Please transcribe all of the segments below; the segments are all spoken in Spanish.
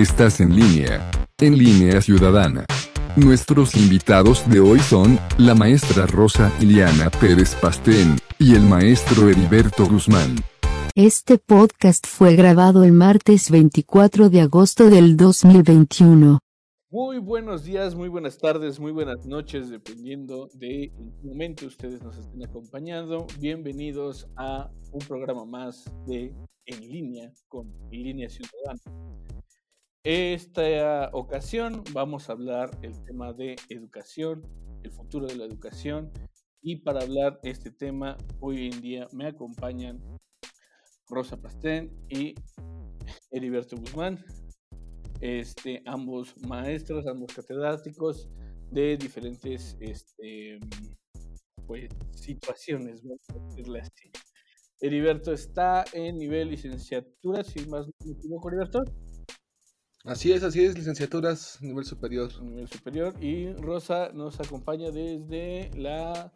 Estás en línea. En línea ciudadana. Nuestros invitados de hoy son, la maestra Rosa Iliana Pérez Pastén, y el maestro Heriberto Guzmán. Este podcast fue grabado el martes 24 de agosto del 2021. Muy buenos días, muy buenas tardes, muy buenas noches, dependiendo de en qué momento ustedes nos estén acompañando. Bienvenidos a un programa más de En línea con Línea Ciudadana. Esta ocasión vamos a hablar el tema de educación, el futuro de la educación y para hablar este tema hoy en día me acompañan Rosa Pastén y Heriberto Guzmán, este, ambos maestros, ambos catedráticos de diferentes este, pues, situaciones, vamos a decirle así. Heriberto está en nivel licenciatura, si más Heriberto. Así es, así es, licenciaturas, nivel superior. Nivel superior. Y Rosa nos acompaña desde la...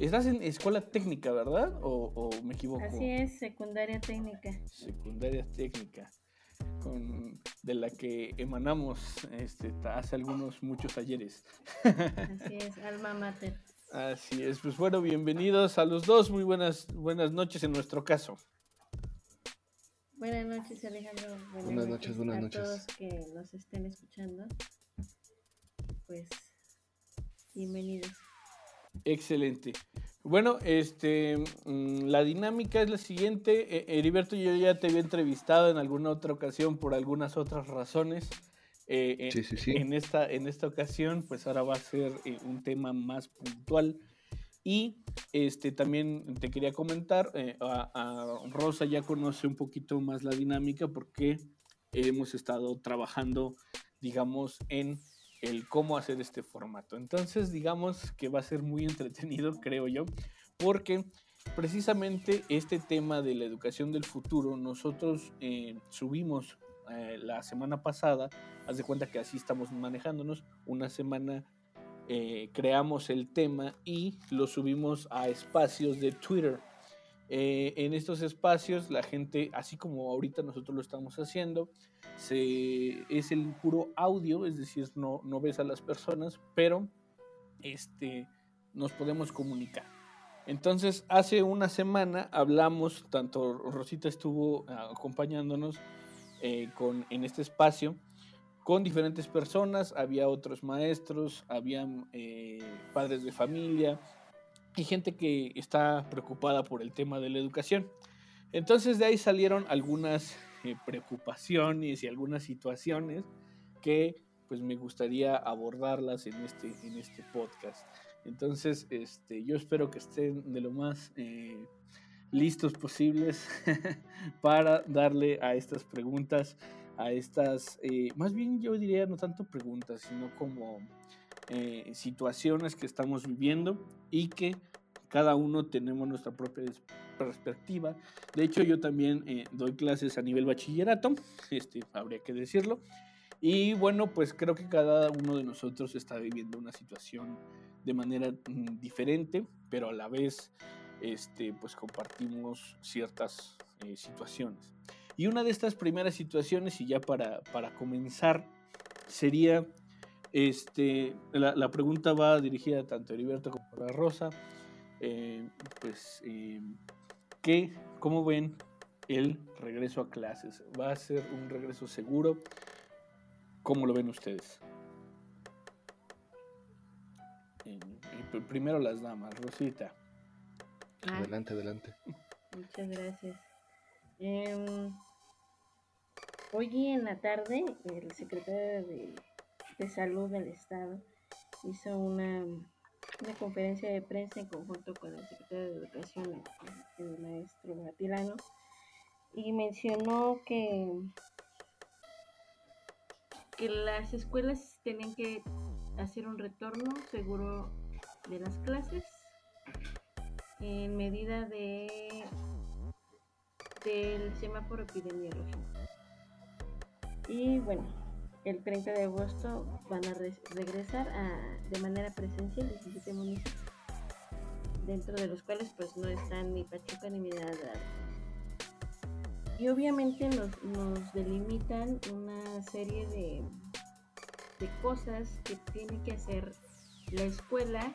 Estás en escuela técnica, ¿verdad? ¿O, me equivoco? Así es, secundaria técnica. Secundaria técnica, con, de la que emanamos este, hace algunos, muchos ayeres. Así es, alma mater. Así es, pues bueno, bienvenidos a los dos, muy buenas, buenas noches en nuestro caso. Buenas noches, Alejandro. Buenas, noches, buenas noches. A todos que nos estén escuchando. Pues, bienvenidos. Excelente. Bueno, este, mm, la dinámica es la siguiente. E, Heriberto, yo ya te había entrevistado en alguna otra ocasión por algunas otras razones. Eh, sí, sí, sí. En esta, en esta ocasión, pues ahora va a ser eh, un tema más puntual y este, también te quería comentar, eh, a, Rosa ya conoce un poquito más la dinámica porque hemos estado trabajando, digamos, en el cómo hacer este formato. Entonces, digamos que va a ser muy entretenido, creo yo, porque precisamente este tema de la educación del futuro, nosotros eh, subimos eh, la semana pasada, haz de cuenta que así estamos manejándonos, una semana eh, creamos el tema y lo subimos a espacios de Twitter. Eh, en estos espacios la gente, así como ahorita nosotros lo estamos haciendo, se, es el puro audio, es decir, no, no ves a las personas, pero este, nos podemos comunicar. Entonces, hace una semana hablamos, tanto Rosita estuvo acompañándonos eh, con, en este espacio, con diferentes personas, había otros maestros, había eh, padres de familia y gente que está preocupada por el tema de la educación. Entonces de ahí salieron algunas eh, preocupaciones y algunas situaciones que pues me gustaría abordarlas en este, en este podcast. Entonces este, yo espero que estén de lo más eh, listos posibles para darle a estas preguntas a estas, eh, más bien yo diría no tanto preguntas, sino como eh, situaciones que estamos viviendo y que cada uno tenemos nuestra propia perspectiva. De hecho, yo también eh, doy clases a nivel bachillerato, este, habría que decirlo. Y bueno, pues creo que cada uno de nosotros está viviendo una situación de manera mm, diferente, pero a la vez este, pues compartimos ciertas situaciones. Y una de estas primeras situaciones, y ya para, comenzar, sería, este, la, pregunta va dirigida tanto a Heriberto como a Rosa, eh, pues, eh, ¿cómo ven el regreso a clases? ¿Va a ser un regreso seguro? ¿Cómo lo ven ustedes? primero las damas, Rosita. Ah. Adelante, adelante. Muchas gracias. Em, hoy en la tarde, el secretario de, Salud del Estado hizo una, conferencia de prensa en conjunto con el secretario de Educación, el, maestro Matilano, y mencionó que, que las escuelas tienen que hacer un retorno seguro de las clases en medida de del semáforo epidemiológico. Y bueno, el 30 de agosto van a regresar de manera presencial 17 municipios, dentro de los cuales pues no están ni Pachuca ni Mirador. y obviamente nos, nos delimitan una serie de, de cosas que tiene que hacer la escuela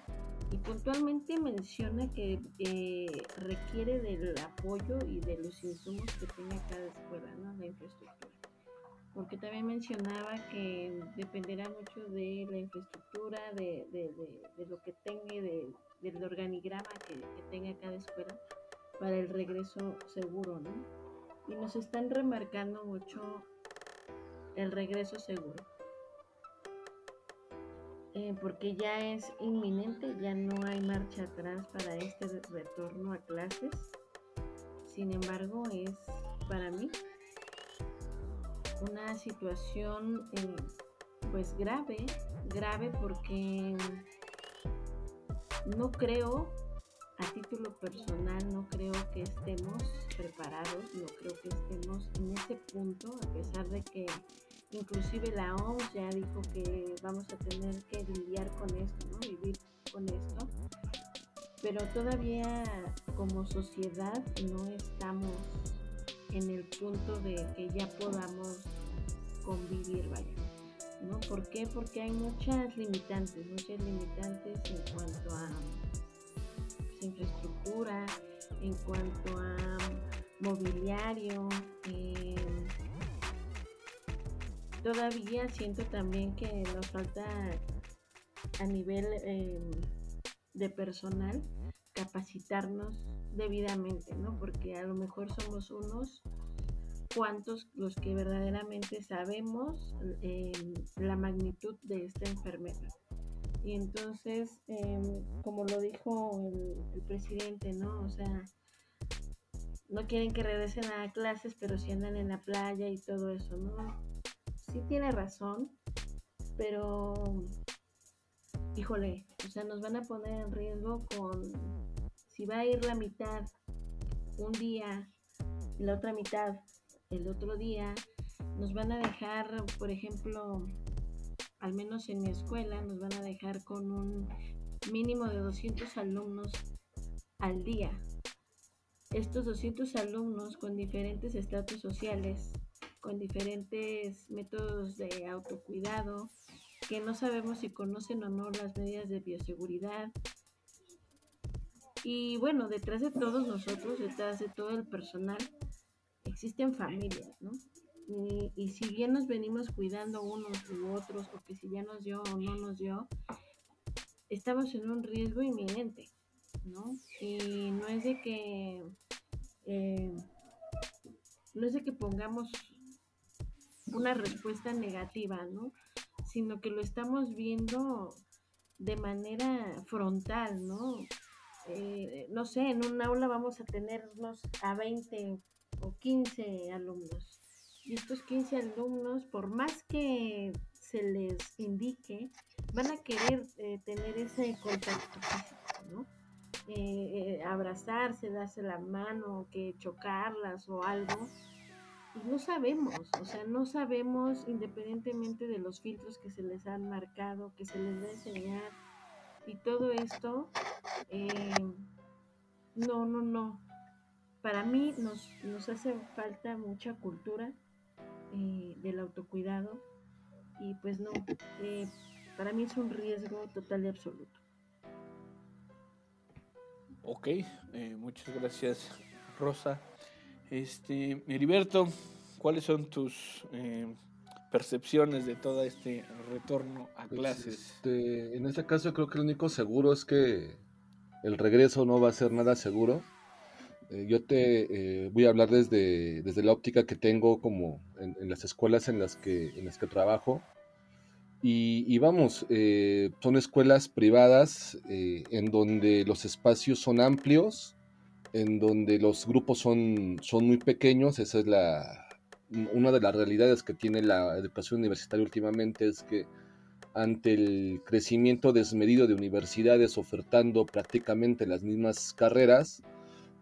y puntualmente menciona que eh, requiere del apoyo y de los insumos que tenga cada escuela, ¿no? La infraestructura. Porque también mencionaba que dependerá mucho de la infraestructura, de, de, de, lo que tenga, de, del organigrama que, que tenga cada escuela para el regreso seguro, ¿no? Y nos están remarcando mucho el regreso seguro. Eh, porque ya es inminente, ya no hay marcha atrás para este retorno a clases. Sin embargo, es para mí una situación eh, pues grave, grave porque no creo, a título personal, no creo que estemos preparados, no creo que estemos en ese punto, a pesar de que Inclusive la OMS ya dijo que vamos a tener que lidiar con esto, ¿no? Vivir con esto. Pero todavía como sociedad no estamos en el punto de que ya podamos convivir, vaya. ¿no? ¿Por qué? Porque hay muchas limitantes, muchas limitantes en cuanto a pues, infraestructura, en cuanto a mobiliario, eh, todavía siento también que nos falta a nivel em, de personal capacitarnos debidamente, ¿no? Porque a lo mejor somos unos cuantos los que verdaderamente sabemos em, la magnitud de esta enfermedad. Y entonces, em, como lo dijo el, el, presidente, ¿no? O sea, no quieren que regresen a clases, pero si andan en la playa y todo eso, ¿no? Sí tiene razón, pero híjole, o sea, nos van a poner en riesgo con si va a ir la mitad un día la otra mitad el otro día, nos van a dejar, por ejemplo, al menos en mi escuela, nos van a dejar con un mínimo de 200 alumnos al día. Estos 200 alumnos con diferentes estratos sociales con diferentes métodos de autocuidado, que no sabemos si conocen o no las medidas de bioseguridad. Y bueno, detrás de todos nosotros, detrás de todo el personal, existen familias, ¿no? Y, si bien nos venimos cuidando unos u otros, o que si ya nos dio o no nos dio, estamos en un riesgo inminente, ¿no? Y no es de que, eh, no es de que pongamos una respuesta negativa, ¿no? Sino que lo estamos viendo de manera frontal, ¿no? Eh, no sé, en un aula vamos a tenernos a 20 o 15 alumnos. Y estos 15 alumnos, por más que se les indique, van a querer eh, tener ese contacto físico, ¿no? Eh, abrazarse, darse la mano, que chocarlas o algo no sabemos, o sea, no sabemos independientemente de los filtros que se les han marcado, que se les va a enseñar y todo esto, eh, no, no, no. Para mí nos, nos hace falta mucha cultura eh, del autocuidado y pues no, eh, para mí es un riesgo total y absoluto. Ok, muchas gracias Rosa. Este, Heriberto, ¿cuáles son tus eh, percepciones de todo este retorno a pues, clases? Este, en este caso creo que lo único seguro es que el regreso no va a ser nada seguro. Eh, yo te eh, voy a hablar desde, desde la óptica que tengo como en, las escuelas en las que, en las que trabajo. Y, y vamos, son escuelas privadas en donde los espacios son amplios, en donde los grupos son, son muy pequeños, esa es la, una de las realidades que tiene la educación universitaria últimamente, es que ante el crecimiento desmedido de universidades ofertando prácticamente las mismas carreras,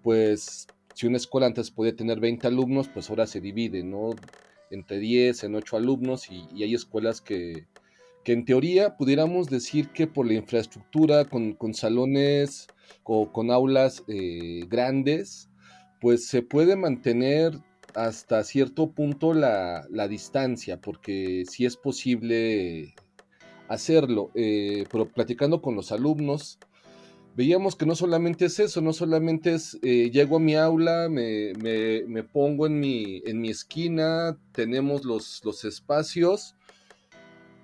pues si una escuela antes podía tener 20 alumnos, pues ahora se divide, ¿no? Entre 10, en 8 alumnos y, hay escuelas que, que, en teoría pudiéramos decir que por la infraestructura, con, con salones con aulas eh, grandes, pues se puede mantener hasta cierto punto la, distancia, porque sí es posible hacerlo. Eh, pero platicando con los alumnos, veíamos que no solamente es eso, no solamente es eh, llego a mi aula, me, pongo en mi, en mi esquina, tenemos los, los espacios,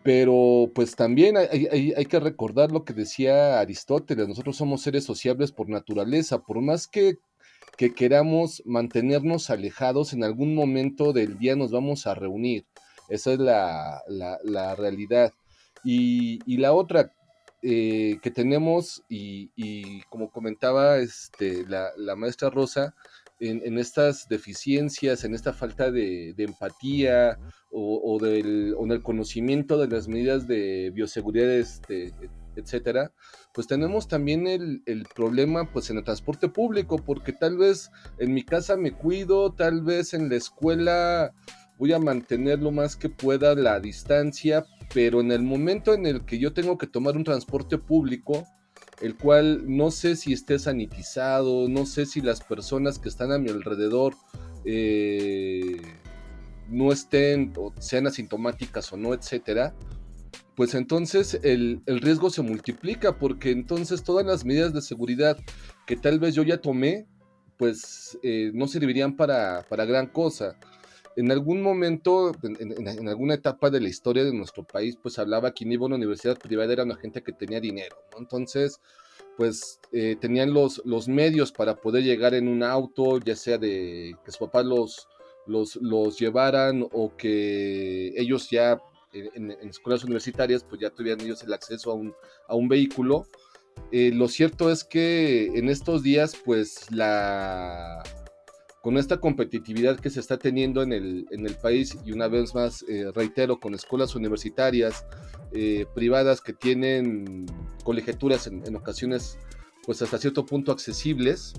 pero pues también hay, hay, que recordar lo que decía Aristóteles, nosotros somos seres sociables por naturaleza, por más que, que queramos mantenernos alejados, en algún momento del día nos vamos a reunir, esa es la, la, realidad. Y, y, la otra, eh, que tenemos, y, como comentaba este, la, maestra Rosa, en, estas deficiencias, en esta falta de, empatía o, del, en el conocimiento de las medidas de bioseguridad, este, etcétera, pues tenemos también el, el, problema pues en el transporte público, porque tal vez en mi casa me cuido, tal vez en la escuela voy a mantener lo más que pueda la distancia, pero en el momento en el que yo tengo que tomar un transporte público, el cual no sé si esté sanitizado, no sé si las personas que están a mi alrededor eh, no estén o sean asintomáticas o no, etcétera, pues entonces el, riesgo se multiplica porque entonces todas las medidas de seguridad que tal vez yo ya tomé, pues eh, no servirían para, para gran cosa en algún momento, en, alguna etapa de la historia de nuestro país, pues hablaba quien iba a una universidad privada era una gente que tenía dinero, ¿no? Entonces, pues eh, tenían los, los medios para poder llegar en un auto, ya sea de que sus papás los, los, llevaran o que ellos ya en, escuelas universitarias, pues ya tuvieran ellos el acceso a un, a un vehículo. Eh, lo cierto es que en estos días, pues la con esta competitividad que se está teniendo en el, en el país y una vez más eh, reitero con escuelas universitarias eh, privadas que tienen colegiaturas en, ocasiones pues hasta cierto punto accesibles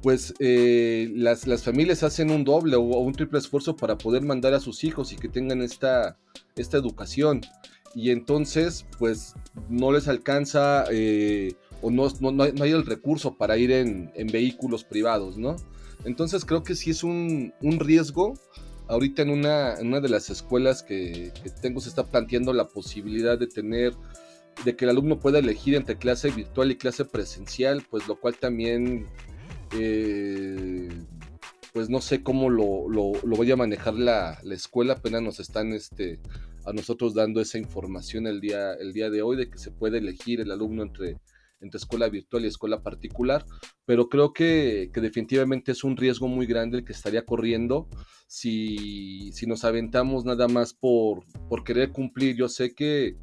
pues eh, las, las, familias hacen un doble o, un triple esfuerzo para poder mandar a sus hijos y que tengan esta, esta educación y entonces pues no les alcanza o no, no, hay el recurso para ir en, en vehículos privados, ¿no? Entonces creo que sí es un, riesgo. Ahorita en una, en una, de las escuelas que, tengo se está planteando la posibilidad de tener, de que el alumno pueda elegir entre clase virtual y clase presencial, pues lo cual también, eh, pues no sé cómo lo, lo, voy a manejar la, la, escuela, apenas nos están este, a nosotros dando esa información el día, el día de hoy de que se puede elegir el alumno entre entre escuela virtual y escuela particular, pero creo que, definitivamente es un riesgo muy grande el que estaría corriendo si, si nos aventamos nada más por, por querer cumplir. Yo sé que,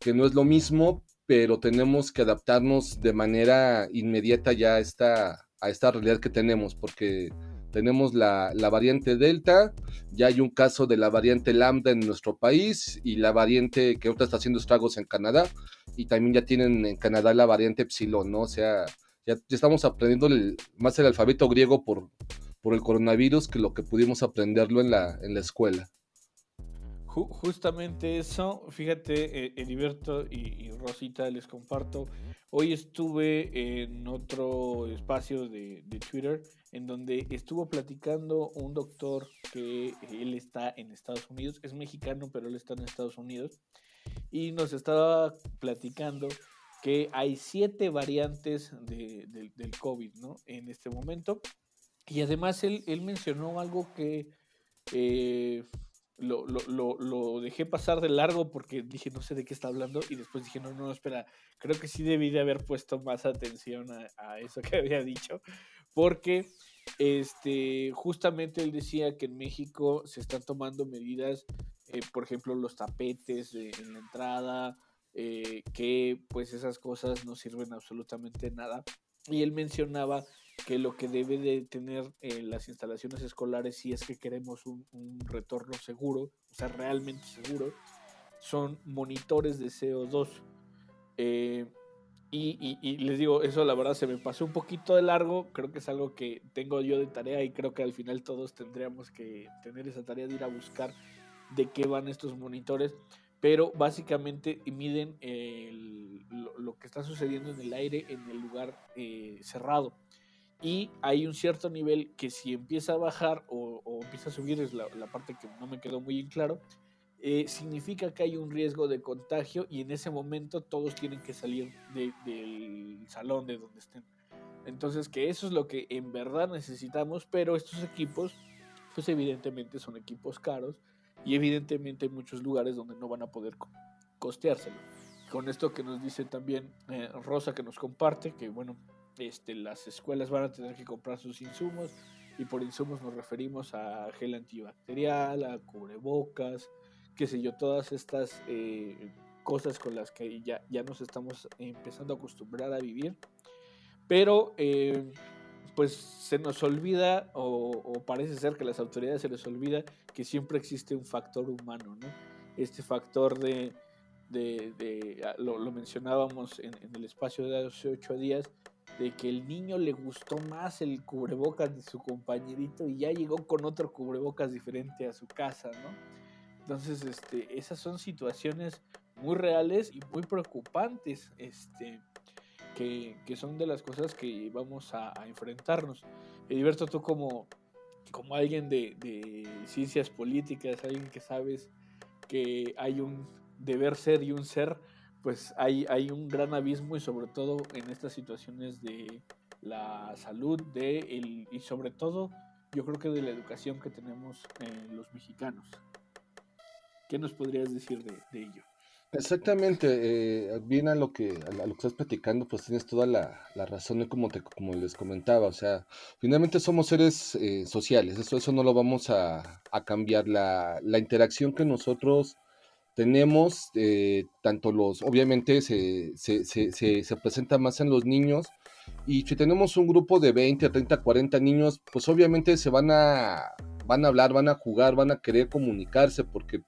que no es lo mismo, pero tenemos que adaptarnos de manera inmediata ya a esta, a esta realidad que tenemos, porque tenemos la, variante Delta, ya hay un caso de la variante Lambda en nuestro país y la variante que ahorita está haciendo estragos en Canadá y también ya tienen en Canadá la variante Epsilon, ¿no? O sea, ya, estamos aprendiendo más el alfabeto griego por, por el coronavirus que lo que pudimos aprenderlo en la, en la escuela. Justamente eso, fíjate, eh, Heriberto y, Rosita, les comparto. Hoy estuve en otro espacio de, Twitter en donde estuvo platicando un doctor que él está en Estados Unidos, es mexicano, pero él está en Estados Unidos, y nos estaba platicando que hay siete variantes del COVID, ¿no? En este momento. Y además él, mencionó algo que eh, lo, lo, dejé pasar de largo porque dije, no sé de qué está hablando. Y después dije, no, no, espera, creo que sí debí de haber puesto más atención a, a eso que había dicho. Porque este, justamente él decía que en México se están tomando medidas eh, por ejemplo, los tapetes en la entrada, eh, que pues esas cosas no sirven absolutamente nada. Y él mencionaba que lo que debe de tener eh, las instalaciones escolares, si es que queremos un, retorno seguro, o sea, realmente seguro, son monitores de CO2. y, y, les digo, eso la verdad se me pasó un poquito de largo, creo que es algo que tengo yo de tarea y creo que al final todos tendríamos que tener esa tarea de ir a buscar de qué van estos monitores, pero básicamente miden lo, que está sucediendo en el aire en el lugar eh, cerrado. Y hay un cierto nivel que si empieza a bajar o, empieza a subir, es la, parte que no me quedó muy en claro, eh, significa que hay un riesgo de contagio y en ese momento todos tienen que salir del salón de donde estén. Entonces que eso es lo que en verdad necesitamos, pero estos equipos, pues evidentemente son equipos caros y evidentemente hay muchos lugares donde no van a poder costeárselo. Con esto que nos dice también eh, Rosa que nos comparte, que bueno, este, las escuelas van a tener que comprar sus insumos y por insumos nos referimos a gel antibacterial, a cubrebocas, qué sé yo, todas estas eh, cosas con las que ya, ya nos estamos empezando a acostumbrar a vivir. Pero eh, pues se nos olvida o, parece ser que a las autoridades se les olvida que siempre existe un factor humano, ¿no? Este factor de, de, ah, lo, mencionábamos en, en, el espacio de hace ocho días, de que el niño le gustó más el cubrebocas de su compañerito y ya llegó con otro cubrebocas diferente a su casa, ¿no? Entonces, este, esas son situaciones muy reales y muy preocupantes, este, que, son de las cosas que vamos a, enfrentarnos. Ediberto, tú como, como alguien de, de ciencias políticas, alguien que sabes que hay un deber ser y un ser, pues hay, hay un gran abismo y sobre todo en estas situaciones de la salud de el, y sobre todo yo creo que de la educación que tenemos en los mexicanos. ¿Qué nos podrías decir de, ello? Exactamente, eh, bien a lo que a lo que estás platicando, pues tienes toda la, razón, como te, como les comentaba, o sea, finalmente somos seres eh, sociales, eso, eso no lo vamos a, cambiar, la, la, interacción que nosotros tenemos, eh, tanto los, obviamente se, se, se, se, presenta más en los niños, y si tenemos un grupo de 20, 30, 40 niños, pues obviamente se van a, van a hablar, van a jugar, van a querer comunicarse, porque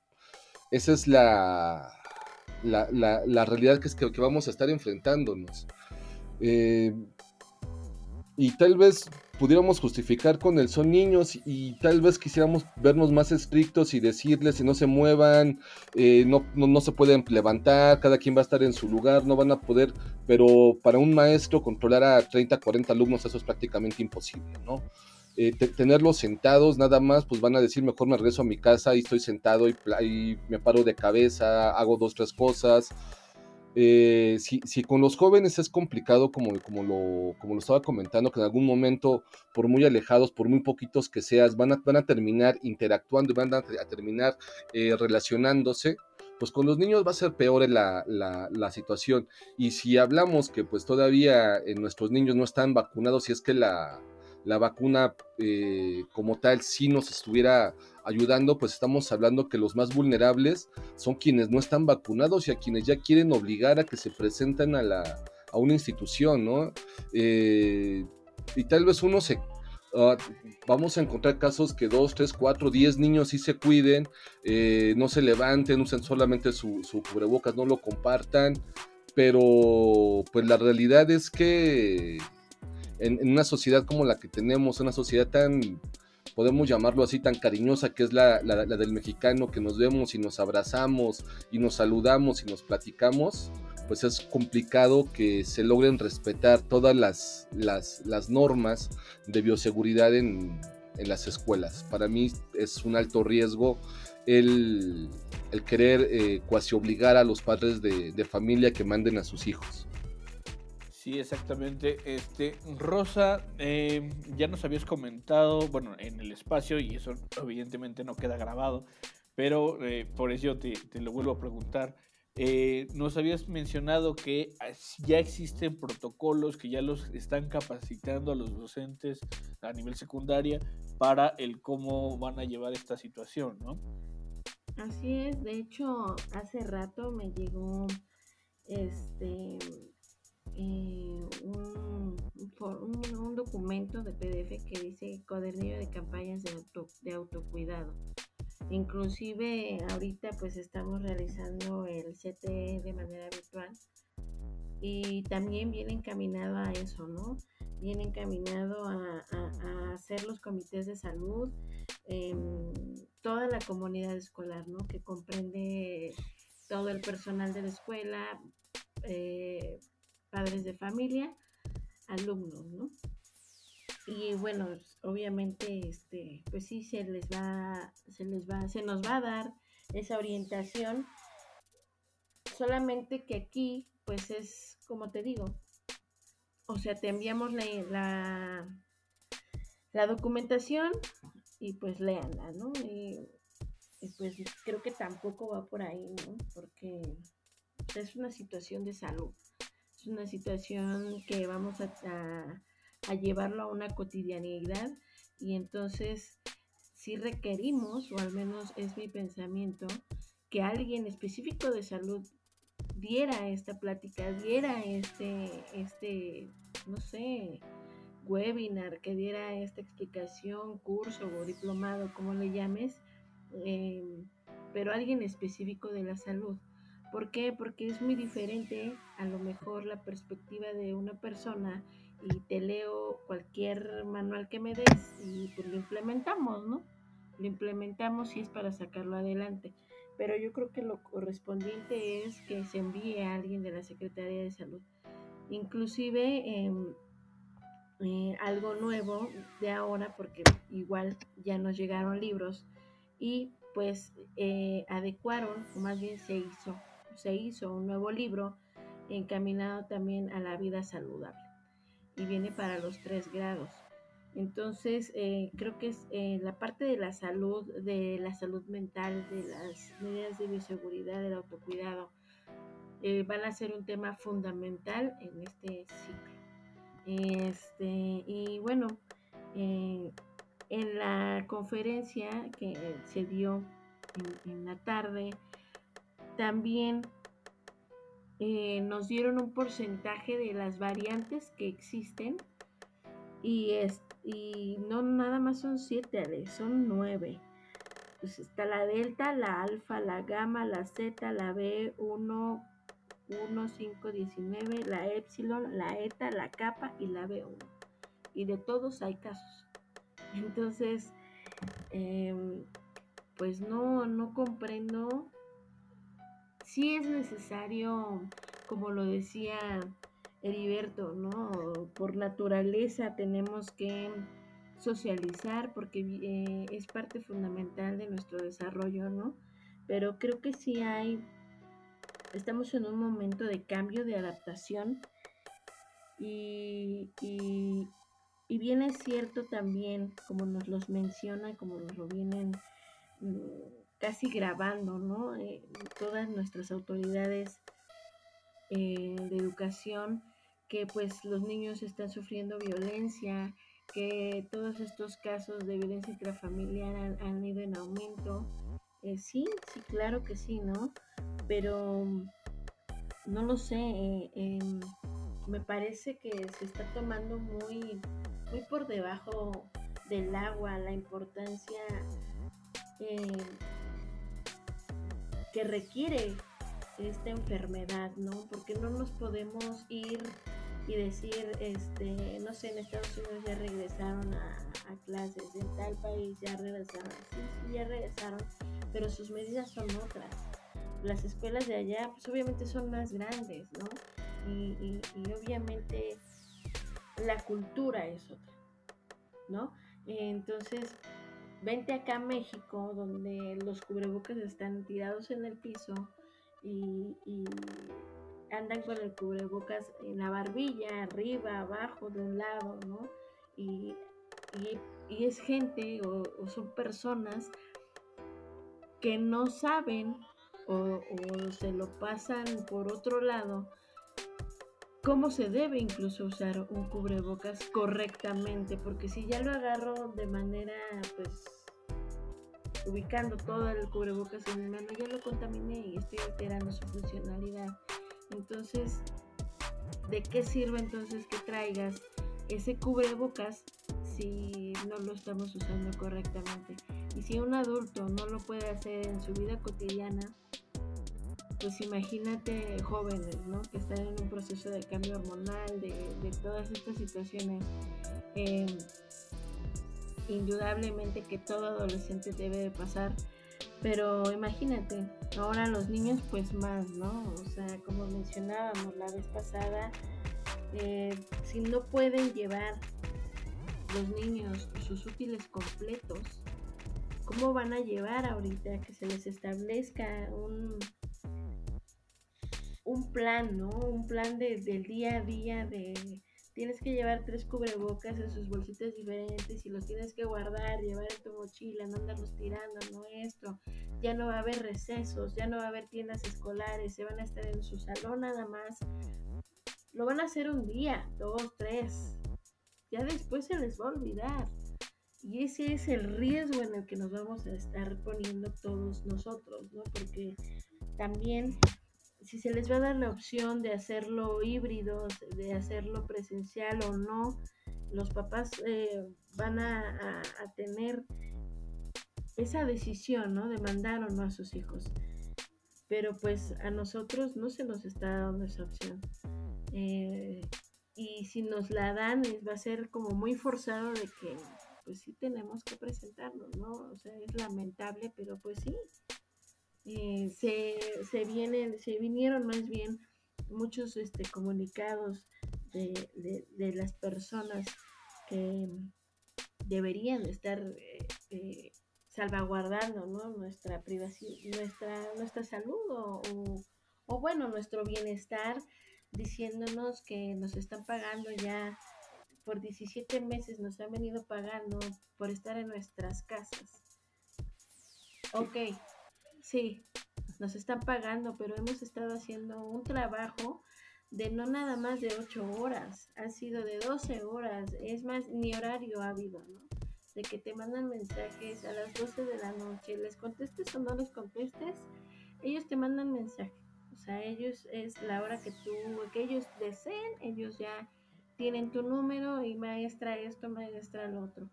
esa es la, la, la, realidad que, es que, vamos a estar enfrentándonos. Eh, y tal vez pudiéramos justificar con el son niños y tal vez quisiéramos vernos más estrictos y decirles si no se muevan, eh, no, no, se pueden levantar, cada quien va a estar en su lugar, no van a poder, pero para un maestro controlar a 30, 40 alumnos eso es prácticamente imposible, ¿no? Eh, tenerlos sentados nada más, pues van a decir mejor me regreso a mi casa y estoy sentado y, y me paro de cabeza, hago dos, tres cosas. Eh, si, con los jóvenes es complicado, como, lo, estaba comentando, que en algún momento, por muy alejados, por muy poquitos que seas, van a, van a terminar interactuando y van a, terminar eh, relacionándose, pues con los niños va a ser peor la, la, situación. Y si hablamos que pues todavía en nuestros niños no están vacunados, si es que la, la vacuna eh, como tal sí nos estuviera ayudando, pues estamos hablando que los más vulnerables son quienes no están vacunados y a quienes ya quieren obligar a que se presenten a, la, a una institución, ¿no? Eh, y tal vez uno se... Ah, vamos a encontrar casos que dos, tres, cuatro, diez niños sí se cuiden, eh, no se levanten, usen solamente su, su cubrebocas, no lo compartan, pero pues la realidad es que en, una sociedad como la que tenemos, una sociedad tan, podemos llamarlo así, tan cariñosa que es la, del mexicano, que nos vemos y nos abrazamos y nos saludamos y nos platicamos, pues es complicado que se logren respetar todas las, las, normas de bioseguridad en, las escuelas. Para mí es un alto riesgo el, querer eh, cuasi obligar a los padres de, de familia que manden a sus hijos. Sí, exactamente. Este, Rosa, eh, ya nos habías comentado, bueno, en el espacio, y eso evidentemente no queda grabado, pero eh, por eso te, lo vuelvo a preguntar. Eh, nos habías mencionado que ya existen protocolos que ya los están capacitando a los docentes a nivel secundaria para el cómo van a llevar esta situación, ¿no? Así es, de hecho, hace rato me llegó este eh, un, un, documento de PDF que dice cuadernillo de campañas de, auto, de autocuidado. Inclusive ahorita pues estamos realizando el CTE de manera virtual y también viene encaminado a eso, ¿no? Viene encaminado a, hacer los comités de salud, toda la comunidad escolar, ¿no? Que comprende todo el personal de la escuela, eh, padres de familia, alumnos, ¿no? y bueno, obviamente, este, pues sí se les va, se les va, se nos va a dar esa orientación. Solamente que aquí, pues es como te digo, o sea, te enviamos la, la, documentación y pues léanla, ¿no? Y, pues creo que tampoco va por ahí, ¿no? Porque es una situación de salud, una situación que vamos a, a, llevarlo a una cotidianidad y entonces si requerimos, o al menos es mi pensamiento, que alguien específico de salud diera esta plática, diera este, este, no sé, webinar, que diera esta explicación, curso o diplomado, como le llames, em, pero alguien específico de la salud. ¿Por qué? Porque es muy diferente a lo mejor la perspectiva de una persona y te leo cualquier manual que me des y pues lo implementamos, ¿no? Lo implementamos y es para sacarlo adelante. Pero yo creo que lo correspondiente es que se envíe a alguien de la Secretaría de Salud. Inclusive em, eh, algo nuevo de ahora, porque igual ya nos llegaron libros y pues eh, adecuaron, o más bien se hizo, se hizo un nuevo libro encaminado también a la vida saludable y viene para los tres grados. Entonces, eh, creo que es la parte de la salud, de la salud mental, de las medidas de bioseguridad, del autocuidado, van a ser un tema fundamental en este ciclo. Este, y bueno, eh, en la conferencia que se dio en, la tarde, también eh, nos dieron un porcentaje de las variantes que existen y, es, y no nada más son siete, son nueve. Pues está la delta, la alfa, la gamma, la zeta, la B1, 1, 5, 19, la epsilon, la eta, la capa y la B1. Y de todos hay casos. Entonces, em, pues no, no comprendo. Si es necesario, como lo decía Heriberto, ¿no? Por naturaleza tenemos que socializar porque eh, es parte fundamental de nuestro desarrollo, ¿no? Pero creo que sí hay estamos en un momento de cambio, de adaptación y, y, bien es cierto también, como nos los menciona, como nos lo vienen mm, casi grabando, ¿no? Eh, todas nuestras autoridades eh, de educación, que pues los niños están sufriendo violencia, que todos estos casos de violencia intrafamiliar han, ido en aumento. Eh, sí, sí, claro que sí, ¿no? pero no lo sé, eh, em, me parece que se está tomando muy, muy por debajo del agua la importancia que requiere esta enfermedad, ¿no? Porque no nos podemos ir y decir, este, no sé, en Estados Unidos ya regresaron a, clases, en tal país ya regresaron, sí, sí, ya regresaron, pero sus medidas son otras las escuelas de allá, pues obviamente son más grandes, ¿no? Y, obviamente la cultura es otra, ¿no? Entonces, vente acá a México, donde los cubrebocas están tirados en el piso y, andan con el cubrebocas en la barbilla, arriba, abajo, de un lado, ¿no? Y, es gente o, o son personas que no saben o, se lo pasan por otro lado, cómo se debe incluso usar un cubrebocas correctamente, porque si ya lo agarro de manera, pues, ubicando todo el cubrebocas en mi mano, ya lo contaminé y estoy alterando su funcionalidad. Entonces, ¿de qué sirve entonces que traigas ese cubrebocas si no lo estamos usando correctamente? Y si un adulto no lo puede hacer en su vida cotidiana, pues imagínate jóvenes, ¿no? Que están en un proceso de cambio hormonal, de, todas estas situaciones. Em, indudablemente que todo adolescente debe de pasar, pero imagínate, ahora los niños pues más, ¿no? O sea, como mencionábamos la vez pasada, eh, si no pueden llevar los niños sus útiles completos, ¿cómo van a llevar ahorita que se les establezca un, un plan, ¿no? Un plan de, del día a día de tienes que llevar tres cubrebocas en sus bolsitas diferentes y los tienes que guardar, llevar en tu mochila, no andarlos tirando, no esto. Ya no va a haber recesos, ya no va a haber tiendas escolares, se van a estar en su salón nada más. Lo van a hacer un día, dos, tres. Ya después se les va a olvidar. Y ese es el riesgo en el que nos vamos a estar poniendo todos nosotros, ¿no? Porque también si se les va a dar la opción de hacerlo híbrido, de hacerlo presencial o no, los papás eh, van a, tener esa decisión, ¿no? De mandar o no a sus hijos. Pero pues a nosotros no se nos está dando esa opción. Eh, y si nos la dan, va a ser como muy forzado de que pues sí tenemos que presentarnos, ¿no? O sea, es lamentable, pero pues sí, eh, se, se, vienen, se vinieron más bien muchos este, comunicados de, de, las personas que deberían estar eh, eh, salvaguardando nuestra privacidad, nuestra, nuestra salud o, o, bueno, nuestro bienestar, diciéndonos que nos están pagando ya por 17 meses, nos han venido pagando por estar en nuestras casas. Ok, Sí, nos están pagando, pero hemos estado haciendo un trabajo de no nada más de 8 horas, ha sido de 12 horas, es más, ni horario ha habido, ¿no? De que te mandan mensajes a las 12 de la noche, les contestes o no les contestes, ellos te mandan mensaje. O sea, ellos es la hora que tú, que ellos deseen, ellos ya tienen tu número y maestra esto, maestra lo otro.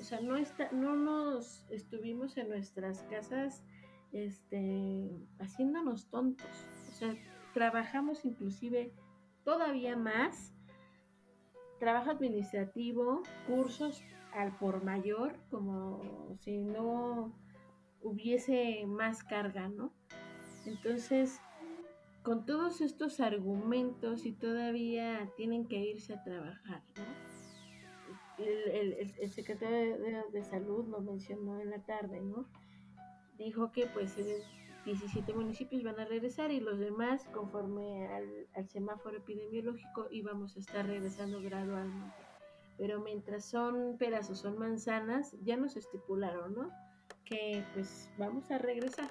O sea, no, está, no nos estuvimos en nuestras casas este, haciéndonos tontos. O sea, trabajamos inclusive todavía más, trabajo administrativo, cursos al por mayor, como si no hubiese más carga, ¿no? Entonces, con todos estos argumentos y todavía tienen que irse a trabajar, ¿no? El, secretario de, de, Salud lo mencionó en la tarde, ¿no? Dijo que pues 17 municipios van a regresar y los demás, conforme al, semáforo epidemiológico, íbamos a estar regresando gradualmente. Pero mientras son peras o son manzanas, ya nos estipularon, ¿no? Que pues vamos a regresar.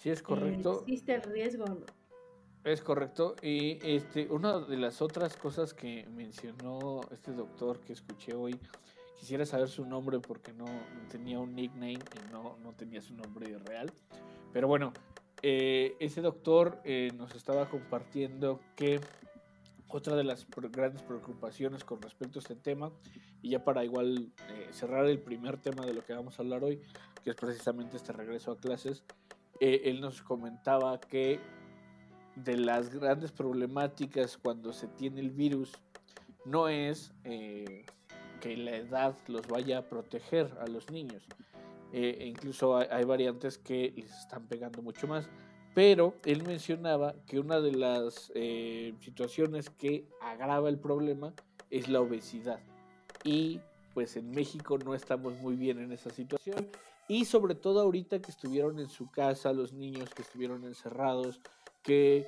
Sí, es correcto. ¿Existe el riesgo no? Es correcto. Y este, una de las otras cosas que mencionó este doctor que escuché hoy Quisiera saber su nombre porque no tenía un nickname y no, no tenía su nombre real. Pero bueno, eh, ese doctor eh, nos estaba compartiendo que otra de las grandes preocupaciones con respecto a este tema, y ya para igual eh, cerrar el primer tema de lo que vamos a hablar hoy, que es precisamente este regreso a clases, él nos comentaba que de las grandes problemáticas cuando se tiene el virus no es que la edad los vaya a proteger a los niños. Eh, e incluso hay, variantes que les están pegando mucho más. Pero él mencionaba que una de las eh, situaciones que agrava el problema es la obesidad. Y pues en México no estamos muy bien en esa situación. Y sobre todo ahorita que estuvieron en su casa los niños, que estuvieron encerrados, que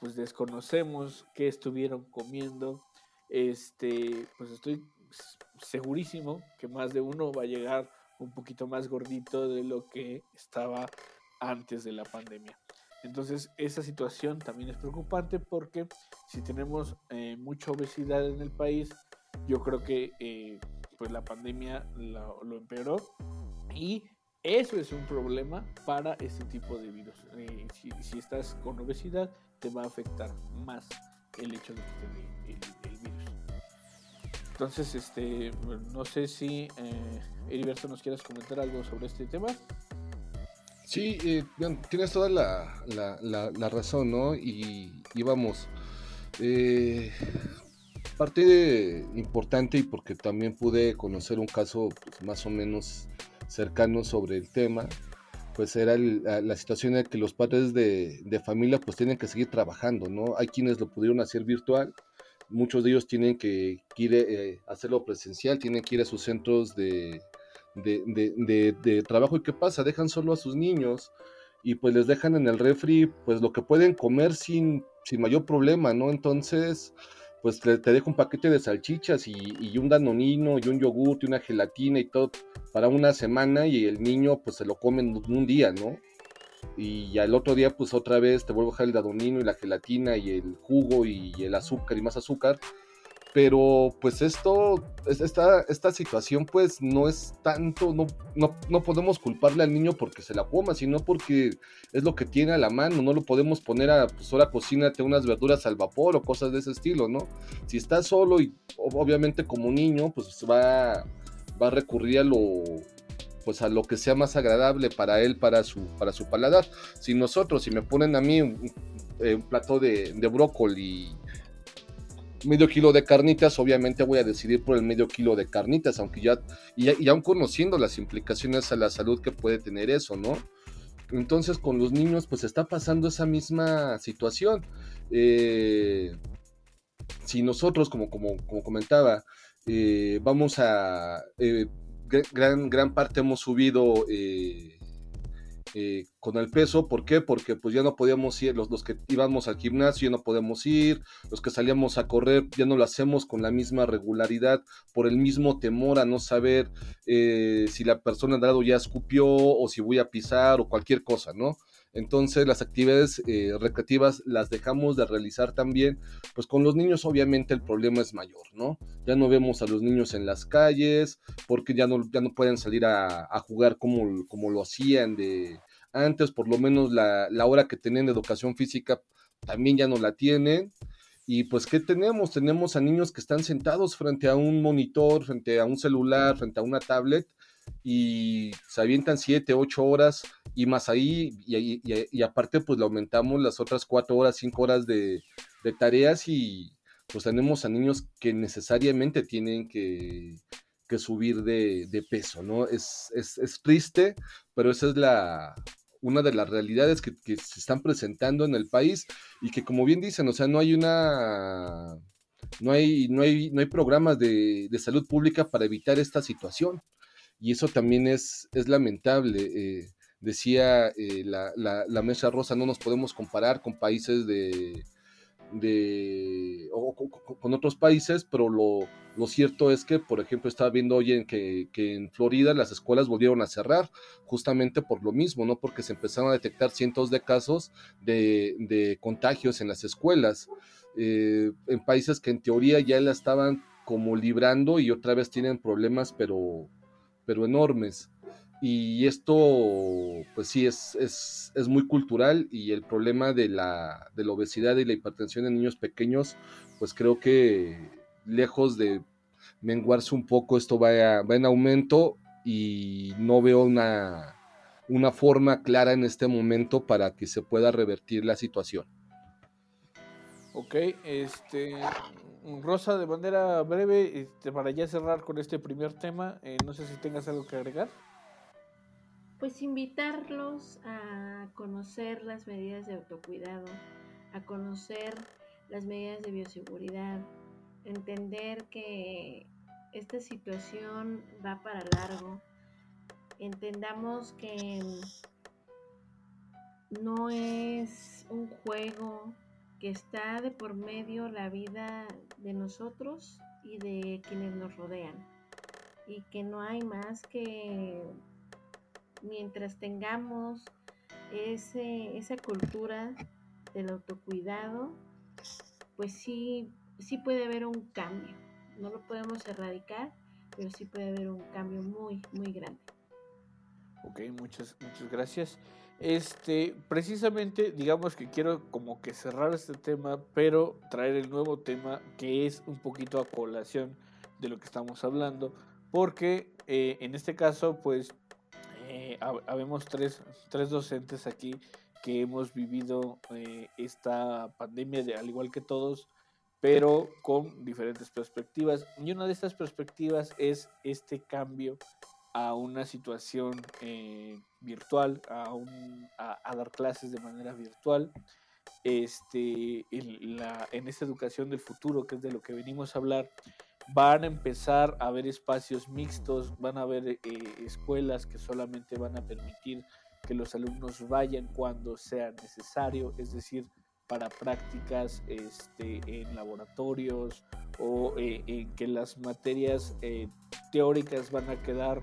pues desconocemos qué estuvieron comiendo. Este, pues estoy segurísimo que más de uno va a llegar un poquito más gordito de lo que estaba antes de la pandemia. Entonces esa situación también es preocupante porque si tenemos eh, mucha obesidad en el país, yo creo que eh, pues la pandemia lo, empeoró y eso es un problema para este tipo de virus. Eh, si, si, estás con obesidad, te va a afectar más el hecho de que te entonces, este, no sé si eh, Heriberto nos quieras comentar algo sobre este tema. Sí, eh, tienes toda la, razón, ¿no? Y, vamos, eh, parte de, importante y porque también pude conocer un caso pues, más o menos cercano sobre el tema, pues era la, situación en que los padres de, de, familia pues tienen que seguir trabajando, ¿no? Hay quienes lo pudieron hacer virtual, muchos de ellos tienen que, ir eh, hacerlo presencial, tienen que ir a sus centros de, de, trabajo. ¿Y qué pasa? Dejan solo a sus niños y pues les dejan en el refri pues lo que pueden comer sin, sin mayor problema, ¿no? Entonces, pues te, dejo un paquete de salchichas y, y, un danonino y un yogur y una gelatina y todo para una semana y el niño pues se lo come en un día, ¿no? Y al otro día pues otra vez te vuelvo a dejar el dadonino y la gelatina y el jugo y el azúcar y más azúcar. Pero pues esto, esta, esta situación pues no es tanto, no, no, podemos culparle al niño porque se la coma, sino porque es lo que tiene a la mano, no lo podemos poner a, pues ahora cocínate unas verduras al vapor o cosas de ese estilo, ¿no? Si está solo y obviamente como niño pues va, va a recurrir a lo, pues a lo que sea más agradable para él, para su, para su paladar. Si nosotros, si me ponen a mí un, eh, plato de, brócoli medio kilo de carnitas, obviamente voy a decidir por el medio kilo de carnitas, aunque ya, y, aún conociendo las implicaciones a la salud que puede tener eso, ¿no? Entonces con los niños pues está pasando esa misma situación. Eh, si nosotros, como, como, como comentaba, eh, vamos a gran, gran parte hemos subido eh, eh, con el peso. ¿Por qué? Porque pues ya no podíamos ir, los, los que íbamos al gimnasio ya no podemos ir, los que salíamos a correr ya no lo hacemos con la misma regularidad por el mismo temor a no saber eh, si la persona al ya escupió o si voy a pisar o cualquier cosa, ¿no? Entonces las actividades eh, recreativas las dejamos de realizar también, pues con los niños obviamente el problema es mayor, ¿no? Ya no vemos a los niños en las calles porque ya no, ya no pueden salir a, jugar como, como lo hacían de antes, por lo menos la, la hora que tenían de educación física también ya no la tienen. Y pues, ¿qué tenemos? Tenemos a niños que están sentados frente a un monitor, frente a un celular, frente a una tablet, y se avientan 7, 8 horas y más ahí, y, aparte pues le aumentamos las otras 4 horas, 5 horas de, tareas y pues tenemos a niños que necesariamente tienen que, subir de, peso, ¿no? Es, es, triste, pero esa es la, una de las realidades que, se están presentando en el país y que como bien dicen, o sea, no hay una... No hay, no hay, no hay programas de salud pública para evitar esta situación y eso también es, es lamentable. Eh, decía eh, la, la, mesa rosa, no nos podemos comparar con países de, de o, con otros países, pero lo, lo, cierto es que, por ejemplo, estaba viendo hoy en que, que, en Florida las escuelas volvieron a cerrar justamente por lo mismo, ¿no? Porque se empezaron a detectar cientos de casos de, de contagios en las escuelas, eh, en países que en teoría ya la estaban como librando y otra vez tienen problemas, pero pero enormes. Y esto, pues sí, es, es, es muy cultural y el problema de la, de la obesidad y la hipertensión en niños pequeños, pues creo que lejos de menguarse un poco, esto va, va en aumento y no veo una, una forma clara en este momento para que se pueda revertir la situación. Ok, este, Rosa, de manera breve, este, para ya cerrar con este primer tema, eh, no sé si tengas algo que agregar. Pues invitarlos a conocer las medidas de autocuidado, a conocer las medidas de bioseguridad, entender que esta situación va para largo, entendamos que no es un juego, que está de por medio la vida de nosotros y de quienes nos rodean. Y que no hay más que mientras tengamos ese, esa cultura del autocuidado, pues sí, sí puede haber un cambio. No lo podemos erradicar, pero sí puede haber un cambio muy, muy grande. Ok, muchas, muchas gracias. Este, precisamente, digamos que quiero como que cerrar este tema, pero traer el nuevo tema que es un poquito a colación de lo que estamos hablando, porque eh, en este caso, pues, eh, habemos tres, tres, docentes aquí que hemos vivido eh, esta pandemia, de, al igual que todos, pero con diferentes perspectivas. Y una de estas perspectivas es este cambio a una situación eh, virtual, a, dar clases de manera virtual. este, en esta educación del futuro, que es de lo que venimos a hablar, van a empezar a haber espacios mixtos, van a haber eh, escuelas que solamente van a permitir que los alumnos vayan cuando sea necesario, es decir, para prácticas este, en laboratorios o eh, en que las materias eh, teóricas van a quedar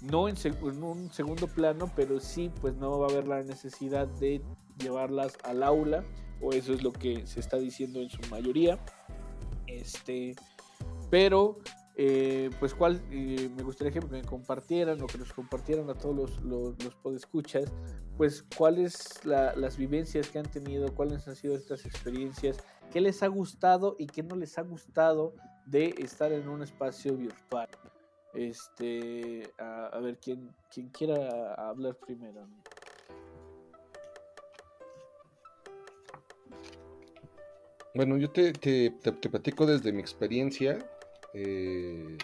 no en, en, un segundo plano, pero sí, pues no va a haber la necesidad de llevarlas al aula, o eso es lo que se está diciendo en su mayoría. Este, pero, eh, pues, cuál, eh, me gustaría que me compartieran o que nos compartieran a todos los, los, los podescuchas, pues, cuáles la, las vivencias que han tenido, cuáles han sido estas experiencias, qué les ha gustado y qué no les ha gustado de estar en un espacio virtual. Este, a, a ver, ¿quién, quién quiera hablar primero. Bueno, yo te, te, te, te platico desde mi experiencia. Eh,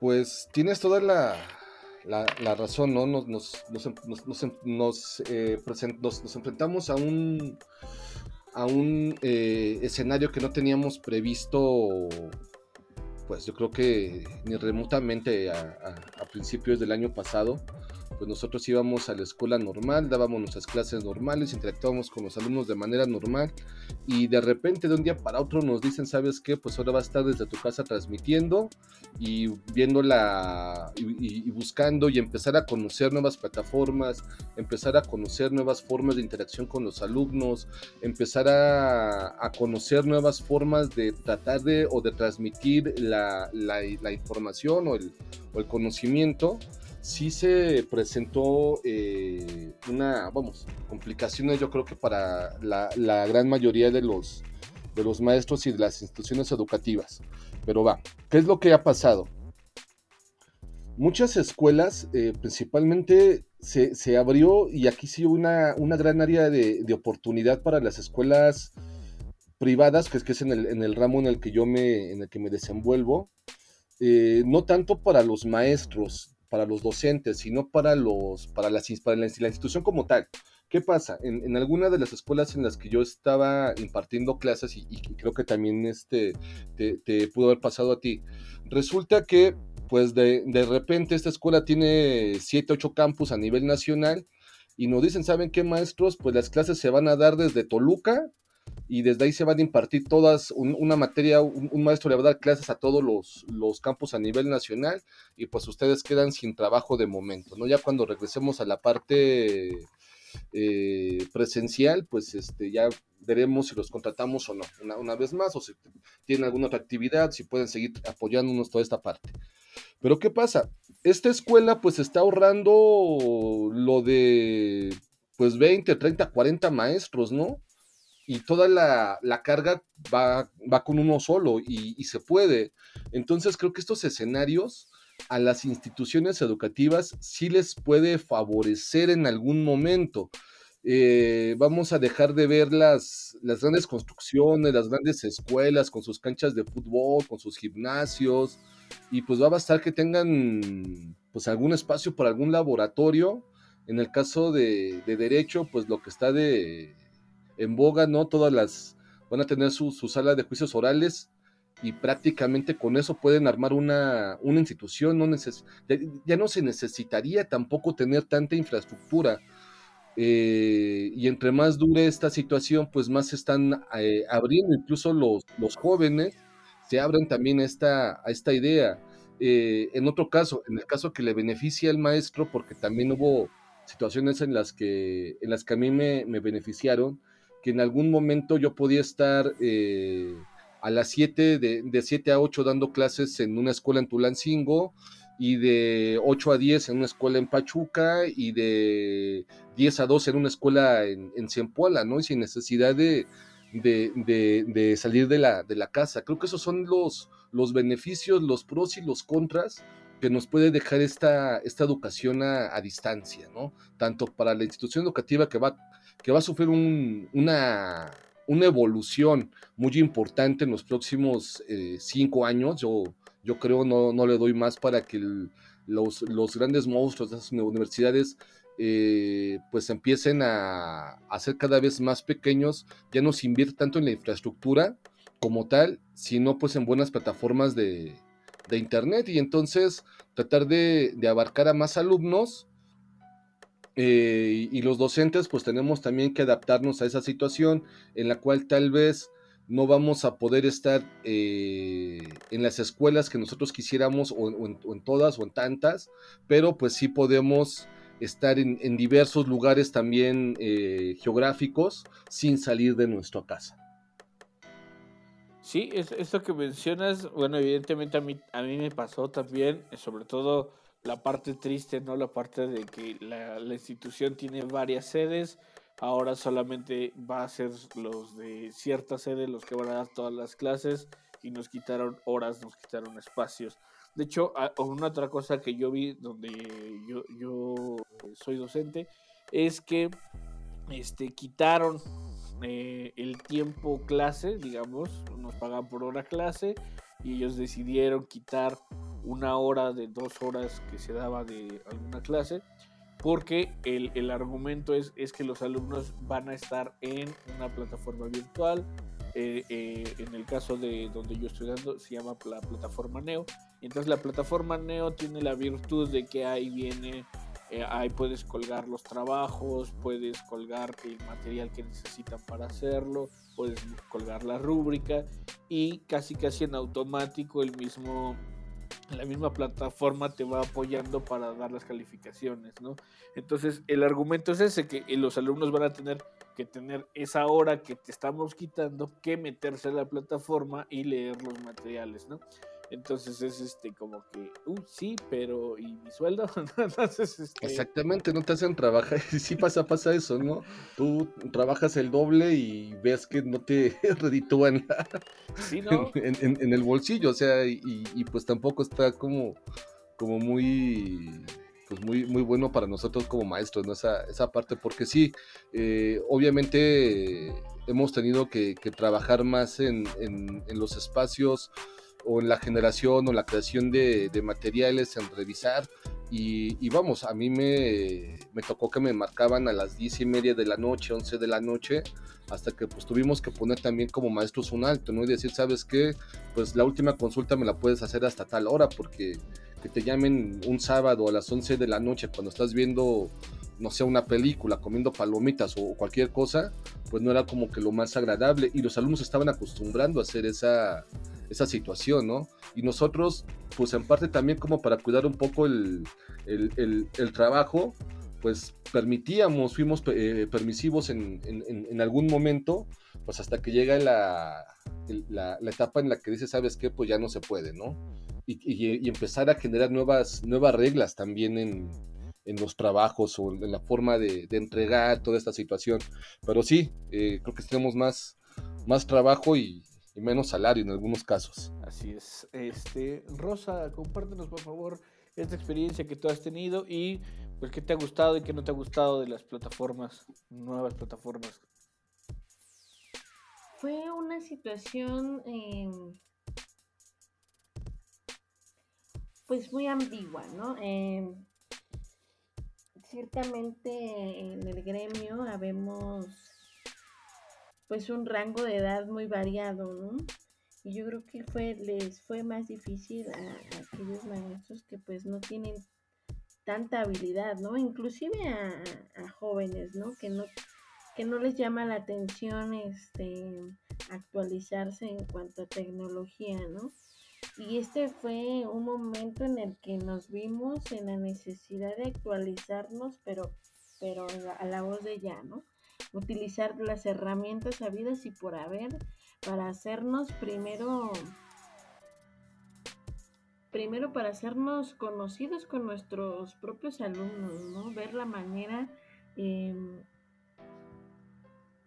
pues tienes toda la, la, razón, ¿no? Nos, nos, nos, nos eh, present, enfrentamos a un, a un eh, escenario que no teníamos previsto, pues yo creo que ni remotamente a principios del año pasado pues nosotros íbamos a la escuela normal, dábamos nuestras clases normales, interactuábamos con los alumnos de manera normal y de repente de un día para otro nos dicen, ¿sabes qué? Pues ahora va a estar desde tu casa transmitiendo y viéndola y, y, buscando y empezar a conocer nuevas plataformas, empezar a conocer nuevas formas de interacción con los alumnos, empezar a, a conocer nuevas formas de tratar de o de transmitir la, la, la información o el, o el conocimiento sí se presentó eh, una, vamos, complicaciones yo creo que para la, gran mayoría de los, de los maestros y de las instituciones educativas. Pero va, ¿qué es lo que ha pasado? Muchas escuelas, eh, principalmente, se, se, abrió y aquí sí una, una gran área de, de, oportunidad para las escuelas privadas, que es que es en el, en el ramo en el que yo me, en el que me desenvuelvo. Eh, no tanto para los maestros, para los docentes, sino para, los, para, las, para la, institución como tal. ¿Qué pasa? En, en alguna de las escuelas en las que yo estaba impartiendo clases, y, y creo que también este, te, te, pudo haber pasado a ti, resulta que pues de, de repente esta escuela tiene 7, 8 campus a nivel nacional y nos dicen, ¿saben qué maestros? Pues las clases se van a dar desde Toluca y desde ahí se van a impartir todas, un, una materia, un, maestro le va a dar clases a todos los, los, campos a nivel nacional y pues ustedes quedan sin trabajo de momento, ¿no? Ya cuando regresemos a la parte eh, presencial, pues este, ya veremos si los contratamos o no, una, una, vez más, o si tienen alguna otra actividad, si pueden seguir apoyándonos toda esta parte. Pero ¿qué pasa? Esta escuela pues está ahorrando lo de pues 20, 30, 40 maestros, ¿no? Y toda la, la carga va, va, con uno solo y, se puede. Entonces creo que estos escenarios a las instituciones educativas sí les puede favorecer en algún momento. Eh, vamos a dejar de ver las, las grandes construcciones, las grandes escuelas con sus canchas de fútbol, con sus gimnasios, y pues va a bastar que tengan pues algún espacio para algún laboratorio. En el caso de derecho, pues lo que está de, en boga, ¿no? Todas las van a tener su, su, sala de juicios orales y prácticamente con eso pueden armar una, una institución, no neces ya, no se necesitaría tampoco tener tanta infraestructura. Eh, y entre más dure esta situación, pues más se están eh, abriendo, incluso los, los, jóvenes se abren también a esta, a esta idea. Eh, en otro caso, en el caso que le beneficia al maestro, porque también hubo situaciones en las que, en las que a mí me beneficiaron, que en algún momento yo podía estar eh, a las 7, de, de 7 a 8 dando clases en una escuela en Tulancingo y de 8 a 10 en una escuela en Pachuca y de 10 a 12 en una escuela en, en ¿no? Y sin necesidad de, de, salir de la, de la casa. Creo que esos son los, los beneficios, los pros y los contras que nos puede dejar esta, esta educación a distancia, ¿no? Tanto para la institución educativa que va que va a sufrir un, una, una, evolución muy importante en los próximos eh, cinco años. Yo, yo creo, no, no le doy más para que los, los, grandes monstruos de esas universidades eh, pues empiecen a, a, ser cada vez más pequeños, ya no se invierte tanto en la infraestructura como tal, sino pues en buenas plataformas de, de internet y entonces tratar de abarcar a más alumnos eh, y los docentes pues tenemos también que adaptarnos a esa situación en la cual tal vez no vamos a poder estar eh, en las escuelas que nosotros quisiéramos o, en, todas o en tantas, pero pues sí podemos estar en, diversos lugares también eh, geográficos sin salir de nuestra casa. Sí, es, esto que mencionas, bueno, evidentemente a mí, a mí me pasó también, sobre todo la parte triste, ¿no? La parte de que la, institución tiene varias sedes, ahora solamente va a ser los de cierta sede los que van a dar todas las clases y nos quitaron horas, nos quitaron espacios. De hecho, una otra cosa que yo vi donde yo, yo soy docente es que este, quitaron eh, el tiempo clase, digamos, nos pagan por hora clase y ellos decidieron quitar una hora de dos horas que se daba de alguna clase porque el, el argumento es, es, que los alumnos van a estar en una plataforma virtual. Eh, eh, en el caso de donde yo estoy dando, se llama la plataforma Neo. Entonces, la plataforma Neo tiene la virtud de que ahí viene eh, ahí puedes colgar los trabajos, puedes colgar el material que necesitan para hacerlo, puedes colgar la rúbrica y casi casi en automático el mismo la misma plataforma te va apoyando para dar las calificaciones, ¿no? Entonces, el argumento es ese, que los alumnos van a tener que tener esa hora que te estamos quitando, que meterse a la plataforma y leer los materiales, ¿no? Entonces es este como que, uh, sí, pero ¿y mi sueldo? Entonces, este... Exactamente, no te hacen trabajar. Sí pasa, pasa eso, ¿no? Tú trabajas el doble y ves que no te reditúan ¿Sí, no? en, el bolsillo, o sea, y, y, pues tampoco está como, como muy pues muy, muy bueno para nosotros como maestros, ¿no? Esa, esa parte, porque sí, eh, obviamente hemos tenido que, que trabajar más en, en, en, los espacios o en la generación o la creación de, materiales, en revisar. Y, vamos, a mí me, me, tocó que me marcaban a las diez y media de la noche, 11 de la noche, hasta que pues tuvimos que poner también como maestros un alto, ¿no? Y decir, ¿sabes qué? Pues la última consulta me la puedes hacer hasta tal hora, porque que te llamen un sábado a las 11 de la noche cuando estás viendo no sé, una película, comiendo palomitas o cualquier cosa, pues no era como que lo más agradable y los alumnos estaban acostumbrando a hacer esa, esa situación, ¿no? Y nosotros, pues en parte también como para cuidar un poco el, trabajo, pues permitíamos, fuimos eh, permisivos en, en, algún momento, pues hasta que llega la, la, etapa en la que dice, ¿sabes qué? Pues ya no se puede, ¿no? Y, y, empezar a generar nuevas, nuevas reglas también en, los trabajos o en la forma de, entregar toda esta situación. Pero sí, eh, creo que tenemos más, más trabajo y, menos salario en algunos casos. Así es. Este, Rosa, compártenos por favor esta experiencia que tú has tenido y pues qué te ha gustado y qué no te ha gustado de las plataformas, nuevas plataformas. Fue una situación em, pues muy ambigua, ¿no? Em, ciertamente en el gremio habemos pues un rango de edad muy variado, ¿no? Y yo creo que fue, les fue más difícil a, aquellos maestros que pues no tienen tanta habilidad, ¿no? Inclusive a, jóvenes, ¿no? Que no que no les llama la atención este actualizarse en cuanto a tecnología, ¿no? Y este fue un momento en el que nos vimos en la necesidad de actualizarnos, pero pero a la voz de ya, ¿no? utilizar las herramientas habidas y por haber para hacernos primero primero para hacernos conocidos con nuestros propios alumnos, ¿no? Ver la manera em,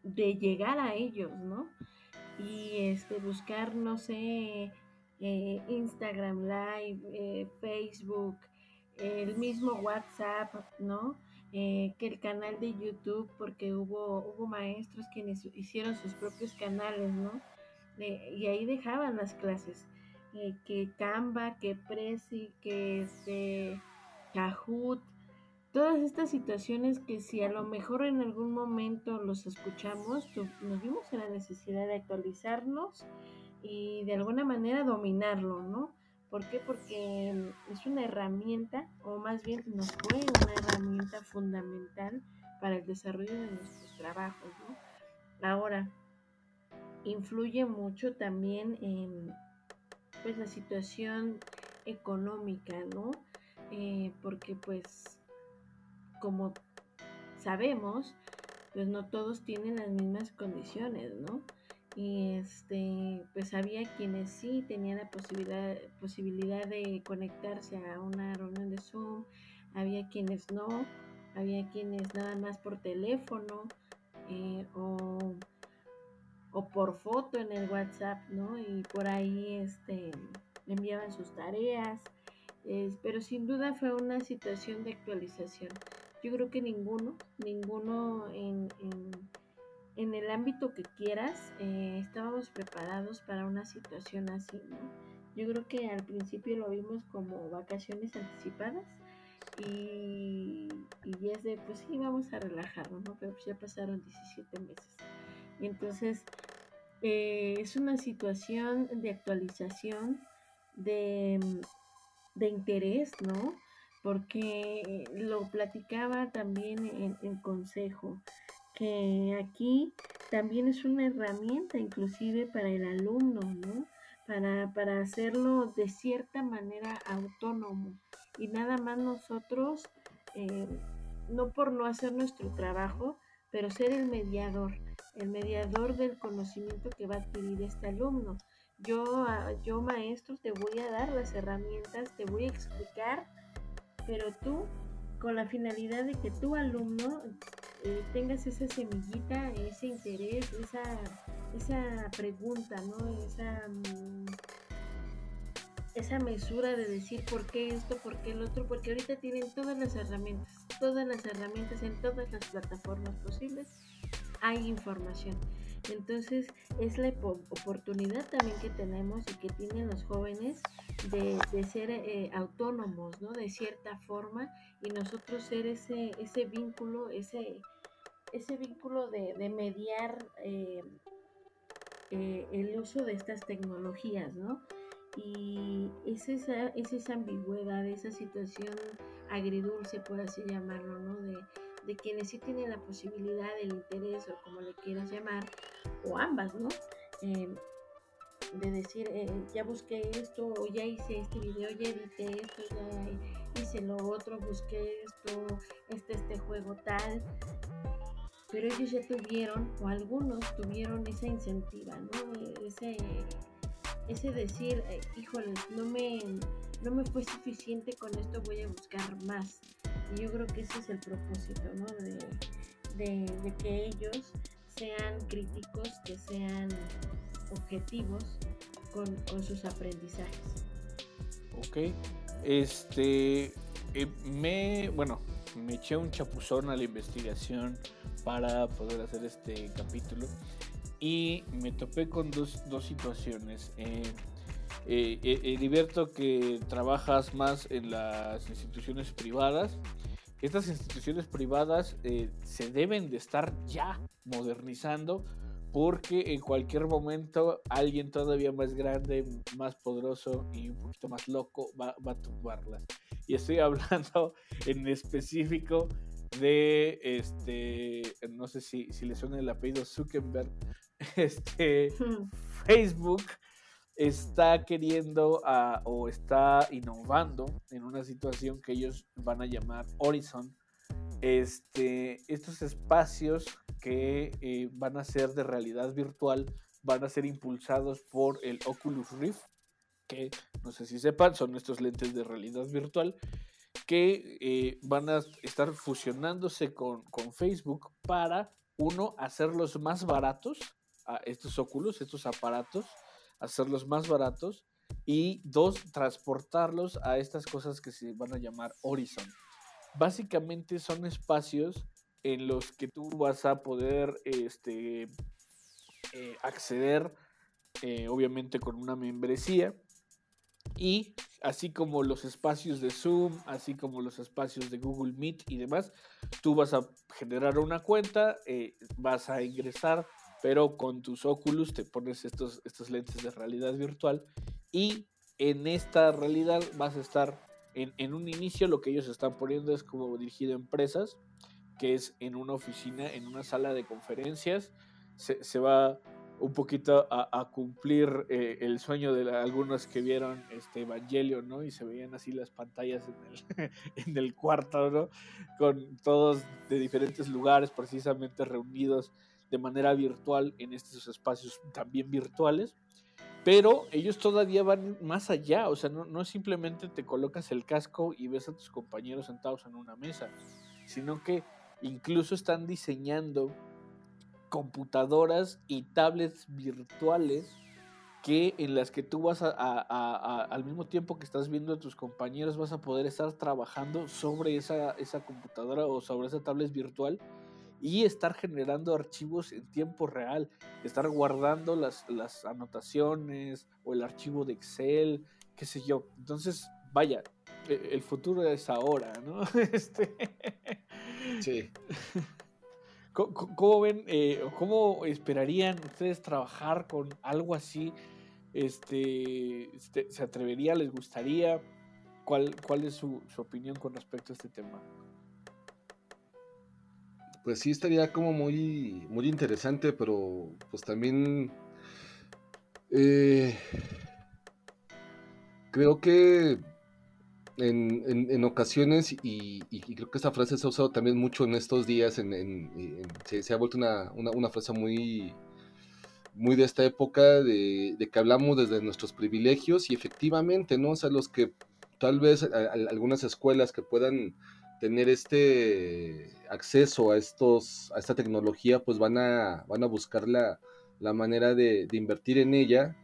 de llegar a ellos, ¿no? Y este buscar, no sé, eh, Instagram Live, eh, Facebook, el mismo WhatsApp, ¿no? Eh, que el canal de YouTube, porque hubo, hubo maestros quienes hicieron sus propios canales, ¿no? y ahí dejaban las clases. que Canva, que Prezi, que este, Kahoot, todas estas situaciones que si a lo mejor en algún momento los escuchamos, nos vimos en la necesidad de actualizarnos y de alguna manera dominarlo, ¿no? ¿Por qué? Porque es una herramienta, o más bien nos fue una herramienta fundamental para el desarrollo de nuestros trabajos, ¿no? Ahora, influye mucho también en pues la situación económica, ¿no? Eh, porque pues como sabemos, pues no todos tienen las mismas condiciones, ¿no? Y este, pues había quienes sí tenían la posibilidad, posibilidad de conectarse a una reunión de Zoom, había quienes no, había quienes nada más por teléfono eh, o, o, por foto en el WhatsApp, ¿no? Y por ahí este, enviaban sus tareas, pero sin duda fue una situación de actualización. Yo creo que ninguno, ninguno en, en, el ámbito que quieras, eh, estábamos preparados para una situación así, ¿no? Yo creo que al principio lo vimos como vacaciones anticipadas y, y es de, pues sí, vamos a relajarnos, ¿no? Pero pues ya pasaron 17 meses. Y entonces eh, es una situación de actualización, de, de interés, ¿no? porque lo platicaba también en el consejo, aquí también es una herramienta inclusive para el alumno, ¿no? Para, para hacerlo de cierta manera autónomo y nada más nosotros, eh, no por no hacer nuestro trabajo, pero ser el mediador, el mediador del conocimiento que va a adquirir este alumno. Yo, ah, yo maestro, te voy a dar las herramientas, te voy a explicar pero tú con la finalidad de que tu alumno eh, tengas esa semillita, ese interés, esa, esa pregunta, ¿no? Esa, mm, esa mesura de decir por qué esto, por qué el otro, porque ahorita tienen todas las herramientas, todas las herramientas en todas las plataformas posibles, hay información. Entonces es la oportunidad también que tenemos y que tienen los jóvenes de, ser eh, autónomos, ¿no? De cierta forma y nosotros ser ese, ese vínculo, ese, ese vínculo de, mediar eh, eh, el uso de estas tecnologías, ¿no? Y es esa, es esa ambigüedad, esa situación agridulce, por así llamarlo, ¿no? De, de quienes sí tienen la posibilidad, el interés o como le quieras llamar, o ambas, ¿no? Eh, de decir, eh, ya busqué esto, o ya hice este video, ya edité esto, ya hice lo otro, busqué esto, este, este juego tal. Pero ellos ya tuvieron, o algunos tuvieron esa incentiva, ¿no? Ese, ese decir, eh, híjole, no me, no me fue suficiente con esto, voy a buscar más. Y yo creo que ese es el propósito, ¿no? De, de, que ellos sean críticos, que sean objetivos con, sus aprendizajes. Ok, este, eh, me, bueno, me eché un chapuzón a la investigación para poder hacer este capítulo y me topé con dos, dos situaciones. Eh, eh, eh que trabajas más en las instituciones privadas, estas instituciones privadas eh, se deben de estar ya modernizando porque en cualquier momento alguien todavía más grande, más poderoso y un poquito más loco va, a tumbarlas. Y estoy hablando en específico de este, no sé si, si le suena el apellido Zuckerberg, este, Facebook está queriendo o está innovando en una situación que ellos van a llamar Horizon. Este, estos espacios que eh, van a ser de realidad virtual van a ser impulsados por el Oculus Rift, que no sé si sepan, son estos lentes de realidad virtual que eh, van a estar fusionándose con, con Facebook para, uno, hacerlos más baratos, a estos óculos, estos aparatos, hacerlos más baratos y dos, transportarlos a estas cosas que se van a llamar Horizon. Básicamente son espacios en los que tú vas a poder este, eh, acceder, eh, obviamente con una membresía, y así como los espacios de Zoom, así como los espacios de Google Meet y demás, tú vas a generar una cuenta, eh, vas a ingresar, pero con tus Oculus te pones estos, estos lentes de realidad virtual y en esta realidad vas a estar en, en un inicio lo que ellos están poniendo es como dirigido a empresas, que es en una oficina, en una sala de conferencias, se, se va un poquito a, cumplir eh, el sueño de algunos que vieron este Evangelio, ¿no? Y se veían así las pantallas en el, en el cuarto, ¿no? Con todos de diferentes lugares, precisamente reunidos de manera virtual en estos espacios también virtuales. Pero ellos todavía van más allá, o sea, no, no simplemente te colocas el casco y ves a tus compañeros sentados en una mesa, sino que incluso están diseñando computadoras y tablets virtuales que en las que tú vas a, al mismo tiempo que estás viendo a tus compañeros vas a poder estar trabajando sobre esa, esa computadora o sobre esa tablet virtual y estar generando archivos en tiempo real, estar guardando las, las anotaciones o el archivo de Excel, qué sé yo. Entonces, vaya, e, el futuro es ahora, ¿no? Este... Sí. ¿Cómo, ven, eh, cómo esperarían ustedes trabajar con algo así? Este, este ¿Se atrevería, les gustaría? ¿Cuál, cuál es su, opinión con respecto a este tema? Pues sí, estaría como muy, muy interesante, pero pues también eh, creo que en, ocasiones, y, creo que esta frase se ha usado también mucho en estos días, en, se, ha vuelto una, frase muy, muy de esta época, de, que hablamos desde nuestros privilegios y efectivamente, ¿no? O sea, los que tal vez algunas escuelas que puedan tener este acceso a estos a esta tecnología pues van a van a buscar la, manera de, de, invertir en ella.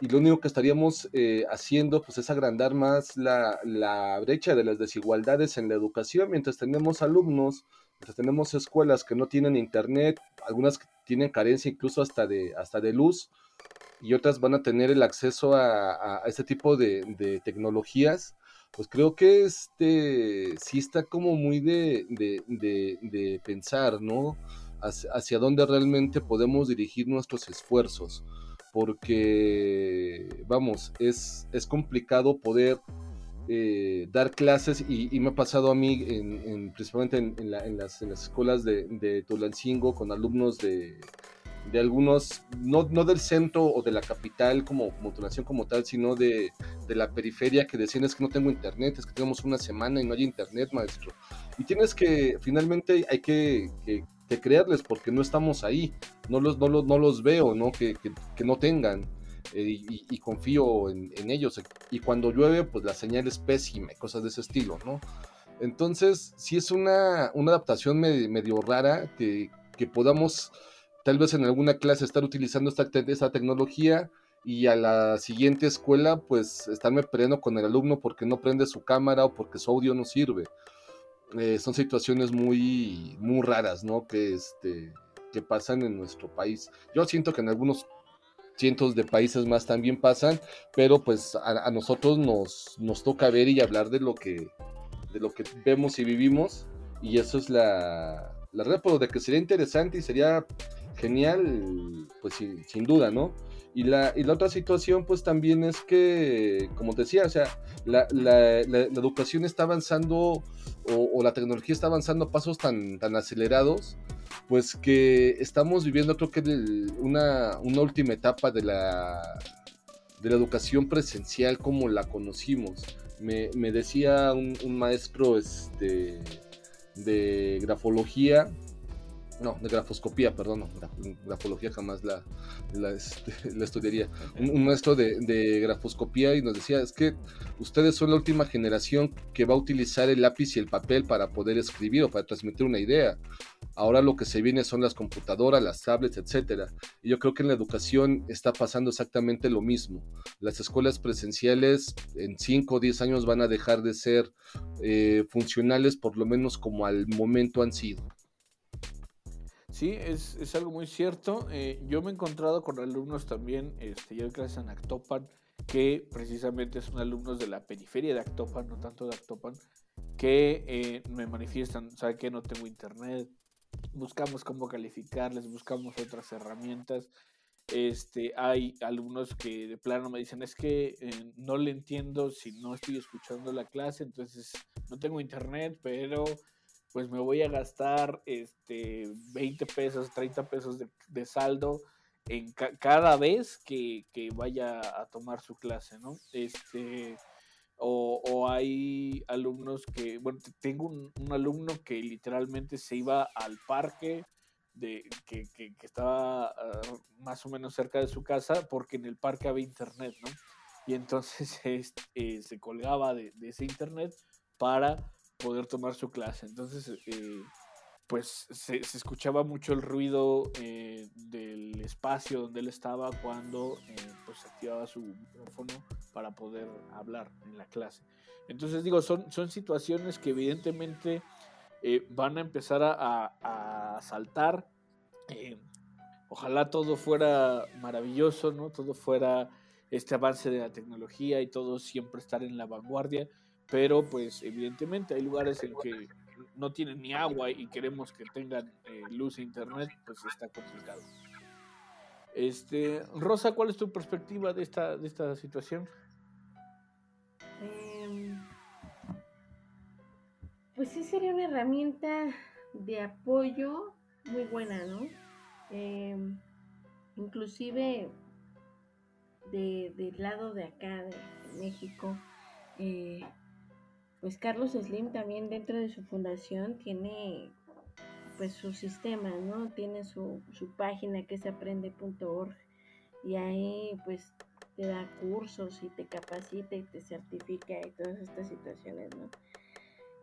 Y lo único que estaríamos eh, haciendo pues es agrandar más la, la, brecha de las desigualdades en la educación, mientras tenemos alumnos, mientras tenemos escuelas que no tienen internet, algunas que tienen carencia incluso hasta de, hasta de luz, y otras van a tener el acceso a, a este tipo de, de, tecnologías, pues creo que este sí está como muy de, de pensar, ¿no? Hacia, dónde realmente podemos dirigir nuestros esfuerzos porque, vamos, es, es complicado poder eh, dar clases y, me ha pasado a mí, en, principalmente en, las, escuelas de, de Tulancingo, con alumnos de, algunos, no, del centro o de la capital como, Tulancingo como tal, sino de, la periferia que decían es que no tengo internet, es que tenemos una semana y no hay internet, maestro. Y tienes que, finalmente hay que que creerles porque no estamos ahí, no los, no los, no los veo, ¿no? Que, que, no tengan. Eh, y, confío en, ellos. Y cuando llueve, pues la señal es pésima, cosas de ese estilo, ¿no? Entonces, sí es una, una adaptación medio, rara que, que, podamos, tal vez en alguna clase, estar utilizando esta, esta tecnología y a la siguiente escuela, pues estarme peleando con el alumno porque no prende su cámara o porque su audio no sirve. Eh, son situaciones muy, muy raras, ¿no? Que, este, que pasan en nuestro país. Yo siento que en algunos cientos de países más también pasan, pero pues a, nosotros nos, nos toca ver y hablar de lo que, de lo que vemos y vivimos, y eso es la, la red, de que sería interesante y sería genial, pues sin duda, ¿no? Y la, y la otra situación, pues también es que, como te decía, o sea, la, la, la, educación está avanzando o, la tecnología está avanzando a pasos tan, tan acelerados, pues que estamos viviendo, creo que una, una última etapa de la, de la educación presencial como la conocimos. Me, decía un, un maestro este, de grafología no, de grafoscopía, perdón, no, grafología jamás la, la, este, estudiaría. Un, maestro de, grafoscopía y nos decía, es que ustedes son la última generación que va a utilizar el lápiz y el papel para poder escribir o para transmitir una idea. Ahora lo que se viene son las computadoras, las tablets, etc. Y yo creo que en la educación está pasando exactamente lo mismo. Las escuelas presenciales en 5 o 10 años van a dejar de ser eh, funcionales, por lo menos como al momento han sido. Sí, es, es algo muy cierto. Eh, yo me he encontrado con alumnos también, este, yo clase en Actopan, que precisamente son alumnos de la periferia de Actopan, no tanto de Actopan, que eh, me manifiestan, ¿sabe que no tengo internet? Buscamos cómo calificarles, buscamos otras herramientas. Este, hay alumnos que de plano me dicen, es que eh, no le entiendo si no estoy escuchando la clase, entonces no tengo internet, pero pues me voy a gastar este, 20 pesos, 30 pesos de, saldo en cada vez que, vaya a tomar su clase, ¿no? Este, o, hay alumnos que, bueno, tengo un, alumno que literalmente se iba al parque de, que, estaba ah, más o menos cerca de su casa porque en el parque había internet, ¿no? Y entonces eh, se colgaba de, de ese internet para poder tomar su clase. Entonces, eh, pues se, escuchaba mucho el ruido eh, del espacio donde él estaba cuando eh, pues activaba su micrófono para poder hablar en la clase. Entonces digo, son, son situaciones que evidentemente van a empezar a, a saltar. ojalá todo fuera maravilloso, ¿no? Todo fuera este avance de la tecnología y todo siempre estar en la vanguardia pero pues evidentemente hay lugares en que no tienen ni agua y queremos que tengan eh, luz e internet, pues está complicado. Este, Rosa, ¿cuál es tu perspectiva de esta, de esta situación? Em, pues sí sería una herramienta de apoyo muy buena, ¿no? Em, inclusive de, del lado de acá, de México, eh, pues Carlos Slim también dentro de su fundación tiene pues su sistema, ¿no? Tiene su, página que es aprende.org y ahí pues te da cursos y te capacita y te certifica y todas estas situaciones, ¿no?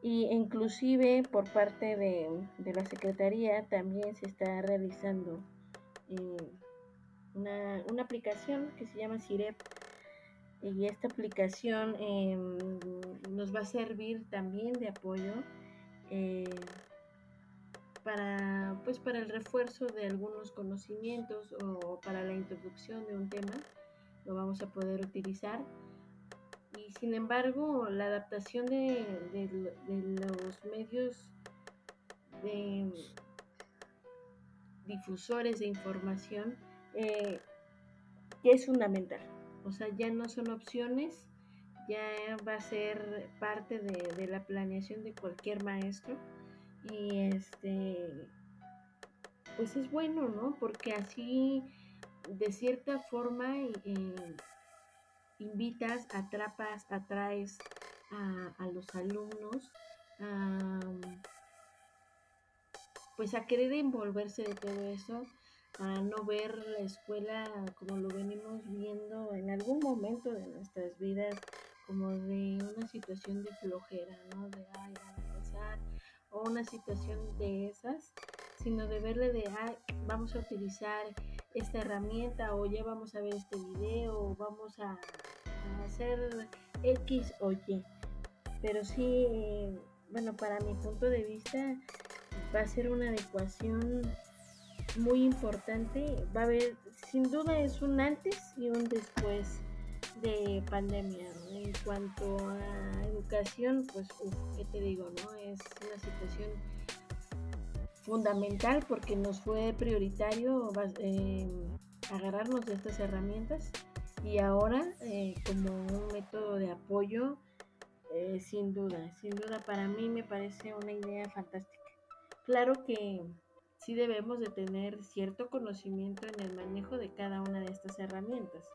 Y inclusive por parte de, la Secretaría también se está realizando eh, una, una, aplicación que se llama CIREP, y esta aplicación em, nos va a servir también de apoyo eh, para pues para el refuerzo de algunos conocimientos o para la introducción de un tema lo vamos a poder utilizar. Y sin embargo la adaptación de, los medios de difusores de información eh, es fundamental. O sea, ya no son opciones, ya va a ser parte de, la planeación de cualquier maestro. Y este, pues es bueno, ¿no? Porque así, de cierta forma, invitas, atrapas, atraes a, los alumnos pues a querer envolverse de todo eso a no ver la escuela como lo venimos viendo en algún momento de nuestras vidas, como de una situación de flojera, ¿no? De, ay, van a pasar, o una situación de esas, sino de verle de, ay, vamos a utilizar esta herramienta, o ya vamos a ver este video, o vamos a, hacer X o Y. Pero sí, bueno, para mi punto de vista, va a ser una adecuación muy importante. Va a haber, sin duda, es un antes y un después de pandemia. En cuanto a educación, pues, ¿qué te digo? no Es una situación fundamental porque nos fue prioritario eh, agarrarnos de estas herramientas y ahora eh, como un método de apoyo, eh, sin duda, sin duda para mí me parece una idea fantástica. Claro que sí debemos de tener cierto conocimiento en el manejo de cada una de estas herramientas,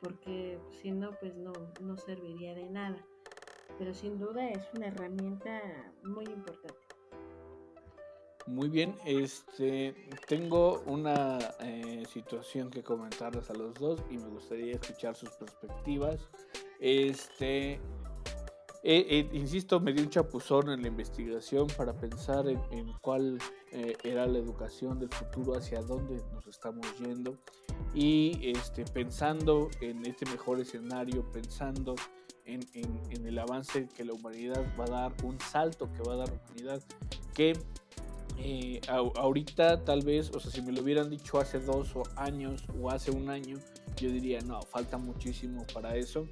porque si no, pues no, no serviría de nada. Pero sin duda es una herramienta muy importante. Muy bien, este tengo una eh, situación que comentarles a los dos y me gustaría escuchar sus perspectivas. Este, eh, eh, insisto, me dio un chapuzón en la investigación para pensar en, cuál eh, era la educación del futuro, hacia dónde nos estamos yendo y este, pensando en este mejor escenario, pensando en, el avance que la humanidad va a dar, un salto que va a dar la humanidad, que ahorita tal vez, o sea, si me lo hubieran dicho hace dos años o hace un año, yo diría, no, falta muchísimo para eso.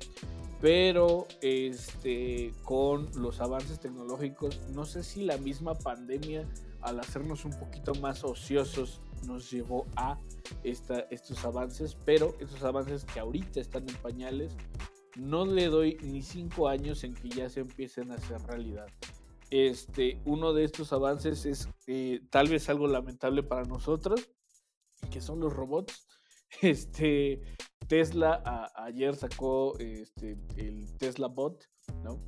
Pero este, con los avances tecnológicos, no sé si la misma pandemia, al hacernos un poquito más ociosos, nos llevó a esta, estos avances, pero estos avances que ahorita están en pañales, no le doy ni cinco años en que ya se empiecen a hacer realidad. Este, uno de estos avances es eh, tal vez algo lamentable para nosotros, que son los robots. Este, Tesla ayer sacó este, el Tesla Bot, ¿no?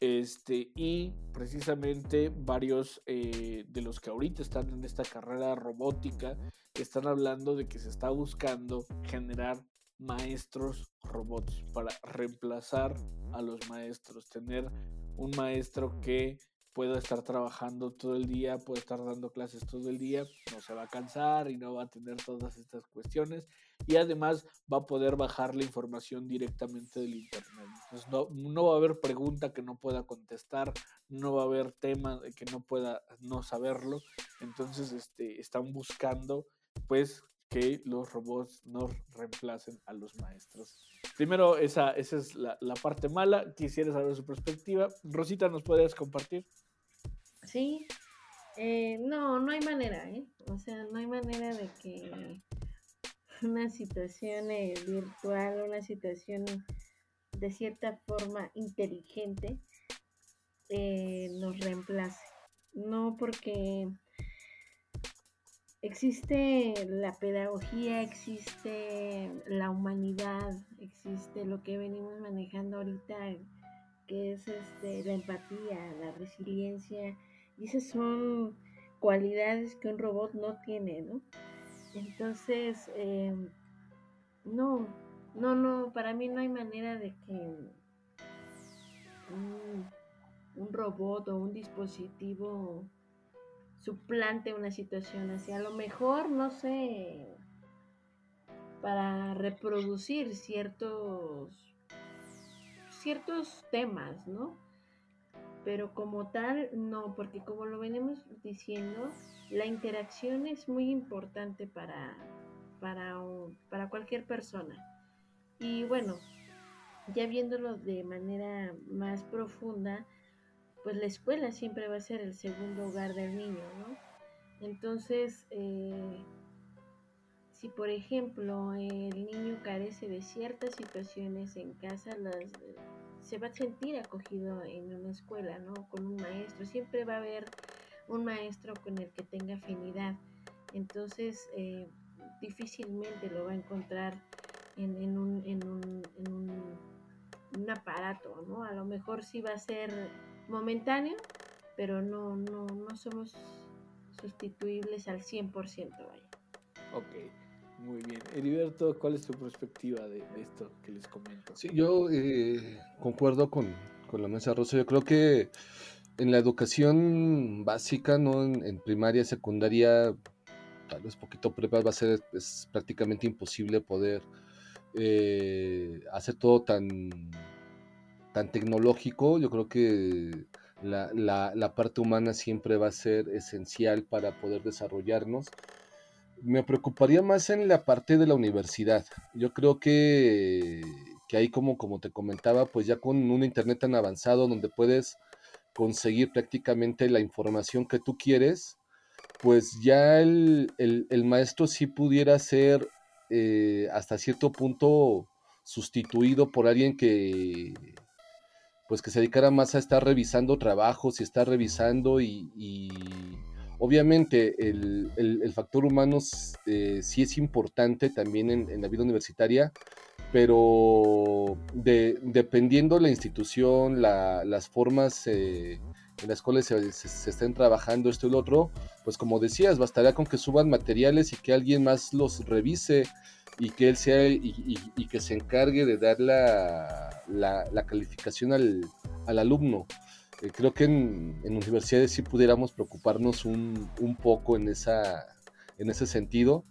Este, y precisamente varios eh, de los que ahorita están en esta carrera robótica están hablando de que se está buscando generar maestros robots para reemplazar a los maestros, tener un maestro que pueda estar trabajando todo el día, puede estar dando clases todo el día, no se va a cansar y no va a tener todas estas cuestiones y además va a poder bajar la información directamente del internet. Entonces no, no va a haber pregunta que no pueda contestar, no va a haber tema que no pueda no saberlo. Entonces este, están buscando pues que los robots no reemplacen a los maestros. Primero, esa, esa es la, la parte mala. Quisiera saber su perspectiva. Rosita, ¿nos puedes compartir? Sí, eh, no, no hay manera, ¿eh? O sea, no hay manera de que una situación eh, virtual, una situación de cierta forma inteligente eh, nos reemplace. No porque existe la pedagogía, existe la humanidad, existe lo que venimos manejando ahorita, que es este, la empatía, la resiliencia, esas son cualidades que un robot no tiene, ¿no? Entonces, em, no, no, no, para mí no hay manera de que un, robot o un dispositivo suplante una situación así. A lo mejor, no sé, para reproducir ciertos ciertos temas, ¿no? Pero como tal, no, porque como lo venimos diciendo, la interacción es muy importante para, para, para cualquier persona. Y bueno, ya viéndolo de manera más profunda, pues la escuela siempre va a ser el segundo hogar del niño, ¿no? Entonces, eh, si por ejemplo el niño carece de ciertas situaciones en casa, las, se va a sentir acogido en una escuela, ¿no? Con un maestro. Siempre va a haber un maestro con el que tenga afinidad. Entonces, eh, difícilmente lo va a encontrar en, un, en, un, en un, aparato, ¿no? A lo mejor sí va a ser momentáneo, pero no, no, no somos sustituibles al 100%, vaya. Ok. Muy bien. Heriberto, ¿cuál es tu perspectiva de, esto que les comento? Sí, yo eh, concuerdo con, con, la mesa rosa. Yo creo que en la educación básica, ¿no? En, primaria, secundaria, tal vez poquito prepa, va a ser es prácticamente imposible poder eh, hacer todo tan, tan tecnológico. Yo creo que la, la parte humana siempre va a ser esencial para poder desarrollarnos me preocuparía más en la parte de la universidad. Yo creo que, que ahí como, como te comentaba, pues ya con un internet tan avanzado donde puedes conseguir prácticamente la información que tú quieres, pues ya el, maestro sí pudiera ser eh, hasta cierto punto sustituido por alguien que pues que se dedicara más a estar revisando trabajos y estar revisando y Obviamente el, factor humano eh, sí es importante también en, la vida universitaria, pero dependiendo la institución, las formas eh, en las cuales se, estén trabajando esto y lo otro, pues como decías, bastaría con que suban materiales y que alguien más los revise y que él sea y, que se encargue de dar la, calificación al, al alumno. Eh, creo que en, universidades sí pudiéramos preocuparnos un, poco en, esa, en ese sentido.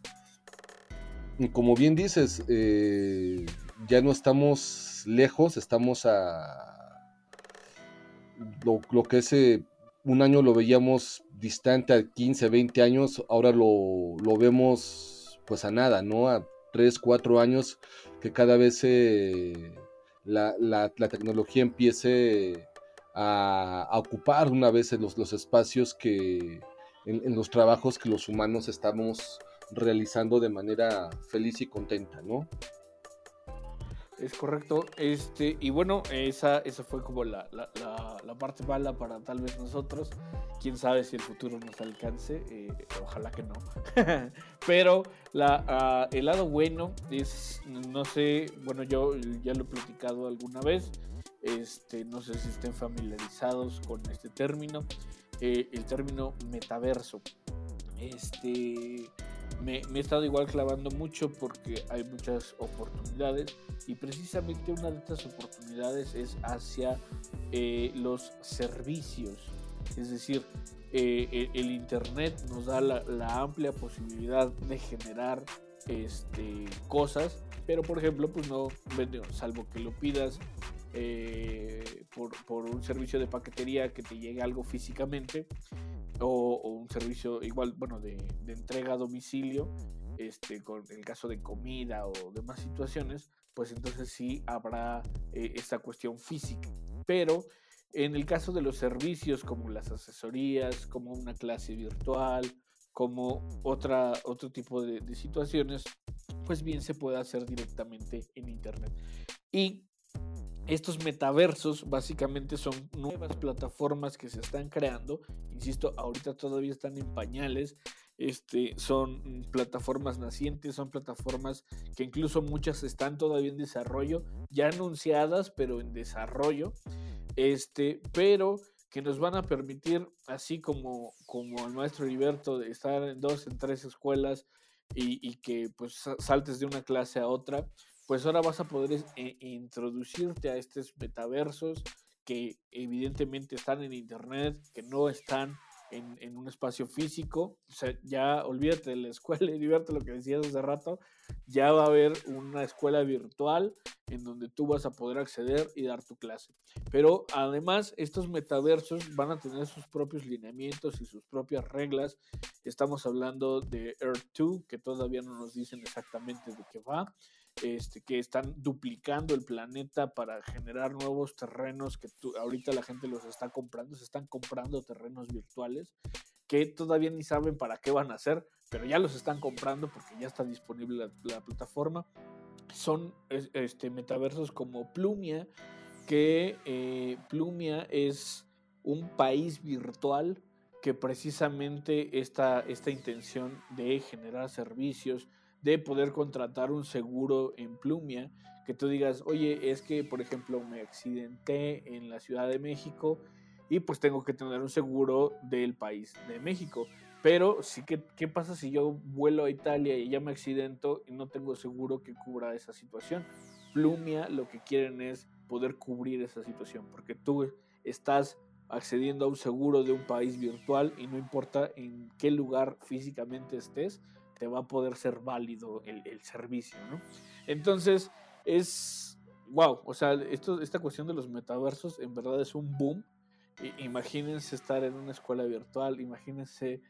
Y como bien dices, eh, ya no estamos lejos, estamos a lo, que ese un año lo veíamos distante a 15, 20 años, ahora lo, vemos pues a nada, ¿no? A 3, 4 años, que cada vez la, la, tecnología empiece a, ocupar una vez los, los espacios que en, los trabajos que los humanos estamos realizando de manera feliz y contenta, ¿no? Es correcto. Este, y bueno, esa, esa fue como la, la, la, parte mala para tal vez nosotros. Quién sabe si el futuro nos alcance. Eh, ojalá que no. Pero la, ah, el lado bueno es, no sé, bueno, yo ya lo he platicado alguna vez. Este, no sé si estén familiarizados con este término. Eh, el término metaverso. Este me, he estado igual clavando mucho porque hay muchas oportunidades y precisamente una de estas oportunidades es hacia eh, los servicios. Es decir, eh, el, Internet nos da la, amplia posibilidad de generar este, cosas, pero por ejemplo, pues no, salvo que lo pidas eh, por, por, un servicio de paquetería que te llegue algo físicamente, o, un servicio igual, bueno, de, entrega a domicilio, este, con el caso de comida o demás situaciones, pues entonces sí habrá eh, esta cuestión física. Pero en el caso de los servicios como las asesorías, como una clase virtual, como otra, otro tipo de, de situaciones, pues bien se puede hacer directamente en Internet. Y estos metaversos básicamente son nuevas plataformas que se están creando. Insisto, ahorita todavía están en pañales. Este, son plataformas nacientes, son plataformas que incluso muchas están todavía en desarrollo, ya anunciadas, pero en desarrollo. Este, pero que nos van a permitir, así como, como el maestro Heriberto, de estar en dos, en tres escuelas y, y que pues saltes de una clase a otra, pues ahora vas a poder eh, introducirte a estos metaversos que evidentemente están en internet, que no están en, un espacio físico. O sea, ya olvídate de la escuela y divierte lo que decías hace rato. Ya va a haber una escuela virtual en donde tú vas a poder acceder y dar tu clase. Pero además, estos metaversos van a tener sus propios lineamientos y sus propias reglas. Estamos hablando de Earth 2, que todavía no nos dicen exactamente de qué va este, que están duplicando el planeta para generar nuevos terrenos que ahorita la gente los está comprando, se están comprando terrenos virtuales que todavía ni saben para qué van a hacer, pero ya los están comprando porque ya está disponible la, plataforma. Son este, metaversos como Plumia, que eh, Plumia es un país virtual que precisamente esta, esta intención de generar servicios, de poder contratar un seguro en Plumia, que tú digas, oye, es que, por ejemplo, me accidenté en la Ciudad de México y pues tengo que tener un seguro del país de México. Pero sí que, ¿qué pasa si yo vuelo a Italia y ya me accidento y no tengo seguro que cubra esa situación? Plumia lo que quieren es poder cubrir esa situación, porque tú estás accediendo a un seguro de un país virtual y no importa en qué lugar físicamente estés, te va a poder ser válido el, servicio, ¿no? Entonces, es, wow, o sea, esto, esta cuestión de los metaversos en verdad es un boom. imagínense estar en una escuela virtual, imagínense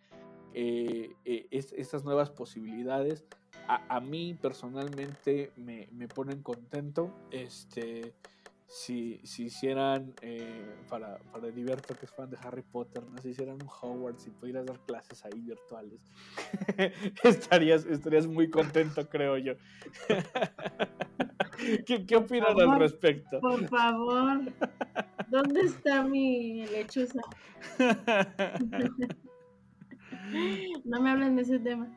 eh, eh, estas nuevas posibilidades. A, a mí personalmente me, me, ponen contento. Este, si, si hicieran, eh, para, para Heriberto, que es fan de Harry Potter, ¿no? si hicieran un Hogwarts y pudieras dar clases ahí virtuales, estarías, estarías muy contento, creo yo. ¿Qué, qué opinan al respecto? Por favor, ¿dónde está mi lechuza? no me hablen de ese tema.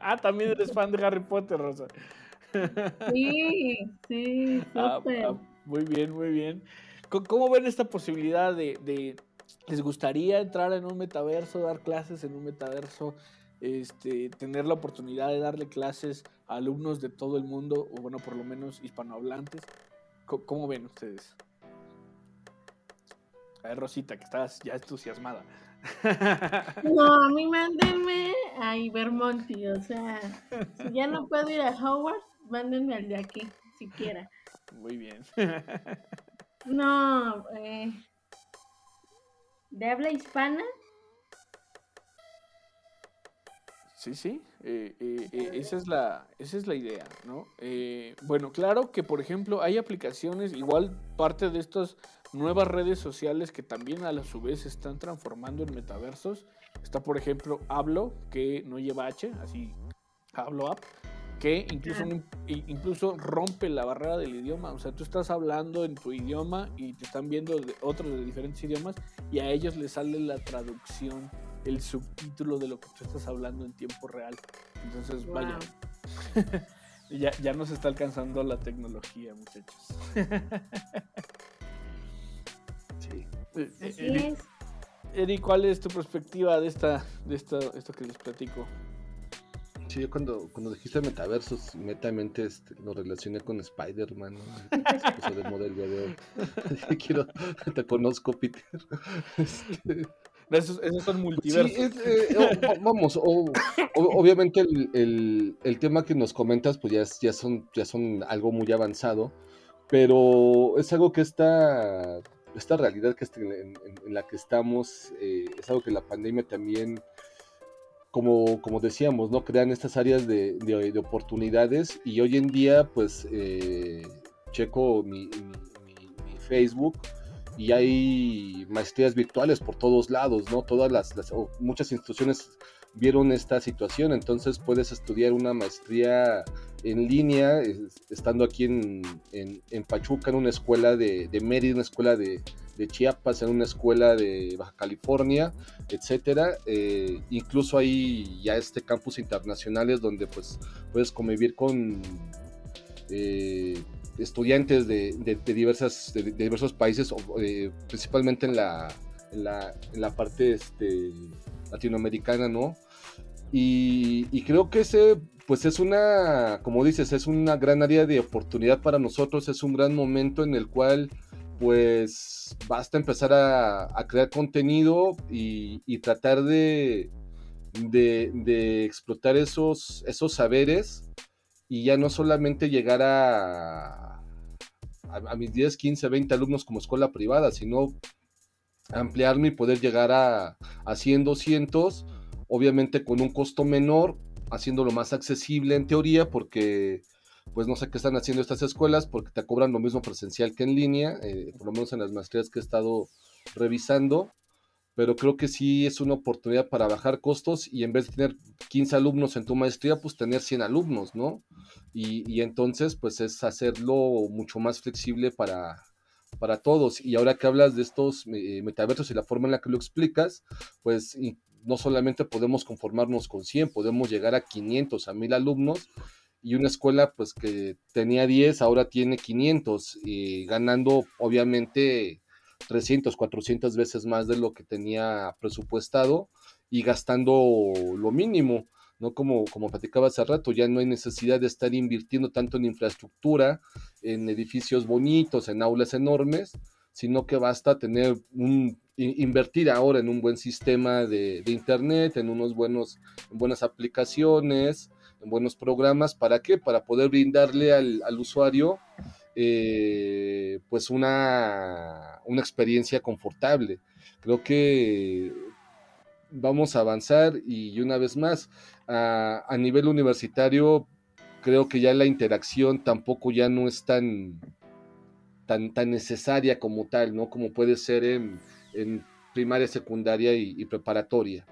ah, también eres fan de Harry Potter, Rosa. Sí, sí, ah, ah, muy bien, muy bien. ¿Cómo ven esta posibilidad de, les gustaría entrar en un metaverso, dar clases en un metaverso, este, tener la oportunidad de darle clases a alumnos de todo el mundo, o bueno, por lo menos hispanohablantes? ¿Cómo, ven ustedes? A ver, Rosita, que estás ya entusiasmada. No, a mí mándenme a Ibermonti, o sea, si ya no puedo ir a Howard, mándenme al de aquí, siquiera. Muy bien. No, eh, de habla hispana. Sí, sí, eh, eh, eh, esa, es la, esa es la idea, ¿no? bueno, claro que, por ejemplo, hay aplicaciones, igual parte de estas nuevas redes sociales que también a la su vez se están transformando en metaversos. Está, por ejemplo, Hablo, que no lleva H, así, Hablo App, que incluso, incluso rompe la barrera del idioma. O sea, tú estás hablando en tu idioma y te están viendo otros de diferentes idiomas y a ellos les sale la traducción, el subtítulo de lo que tú estás hablando en tiempo real. Entonces, vaya. ya, ya nos está alcanzando la tecnología, muchachos. sí. Eh, eh, Eri, ¿cuál es tu perspectiva de esta, de esta, esto que les platico? Yo cuando, cuando dijiste metaversos, netamente este, lo relacioné con Spider-Man, ¿no? Eso de modelo de hoy. Quiero, te conozco, Peter. Este... Esos, son multiversos. Sí, eh, vamos, obviamente el, el, el, tema que nos comentas, pues ya, ya, son, ya son algo muy avanzado, pero es algo que está, esta realidad que en, en, la que estamos, eh, es algo que la pandemia también como, como decíamos, ¿no? Crean estas áreas de, de, oportunidades y hoy en día, pues, eh, checo mi, mi, Facebook y hay maestrías virtuales por todos lados, ¿no? Todas las, muchas instituciones vieron esta situación, entonces puedes estudiar una maestría en línea, estando aquí en, en, Pachuca, en una escuela de, de Mérida, una escuela de, Chiapas, en una escuela de Baja California, etcétera. Eh, incluso hay ya este campus internacionales donde pues puedes convivir con eh, estudiantes de, diversas, de, diversos países, eh, principalmente en la, en la, parte este, latinoamericana, ¿no? Y, creo que ese, pues es una, como dices, es una gran área de oportunidad para nosotros, es un gran momento en el cual pues basta empezar a, crear contenido y, tratar de, de, explotar esos, esos saberes y ya no solamente llegar a, a, mis 10, 15, 20 alumnos como escuela privada, sino ampliarme y poder llegar a, a 100, 200, obviamente con un costo menor, haciéndolo más accesible en teoría, porque pues no sé qué están haciendo estas escuelas porque te cobran lo mismo presencial que en línea, eh, por lo menos en las maestrías que he estado revisando, pero creo que sí es una oportunidad para bajar costos y en vez de tener 15 alumnos en tu maestría, pues tener 100 alumnos, ¿no? Y, entonces, pues es hacerlo mucho más flexible para, para todos. Y ahora que hablas de estos eh, metaversos y la forma en la que lo explicas, pues no solamente podemos conformarnos con 100, podemos llegar a 500, a 1000 alumnos y una escuela pues que tenía 10 ahora tiene 500 y ganando obviamente 300, 400 veces más de lo que tenía presupuestado y gastando lo mínimo, ¿no? Como, como platicaba hace rato, ya no hay necesidad de estar invirtiendo tanto en infraestructura, en edificios bonitos, en aulas enormes, sino que basta tener un, invertir ahora en un buen sistema de, internet, en unos buenos, en buenas aplicaciones, en buenos programas. ¿Para qué? Para poder brindarle al, usuario eh, pues una, una experiencia confortable. Creo que vamos a avanzar y una vez más, a, a, nivel universitario, creo que ya la interacción tampoco ya no es tan, tan, tan necesaria como tal, ¿no? Como puede ser en, en primaria, secundaria y preparatoria.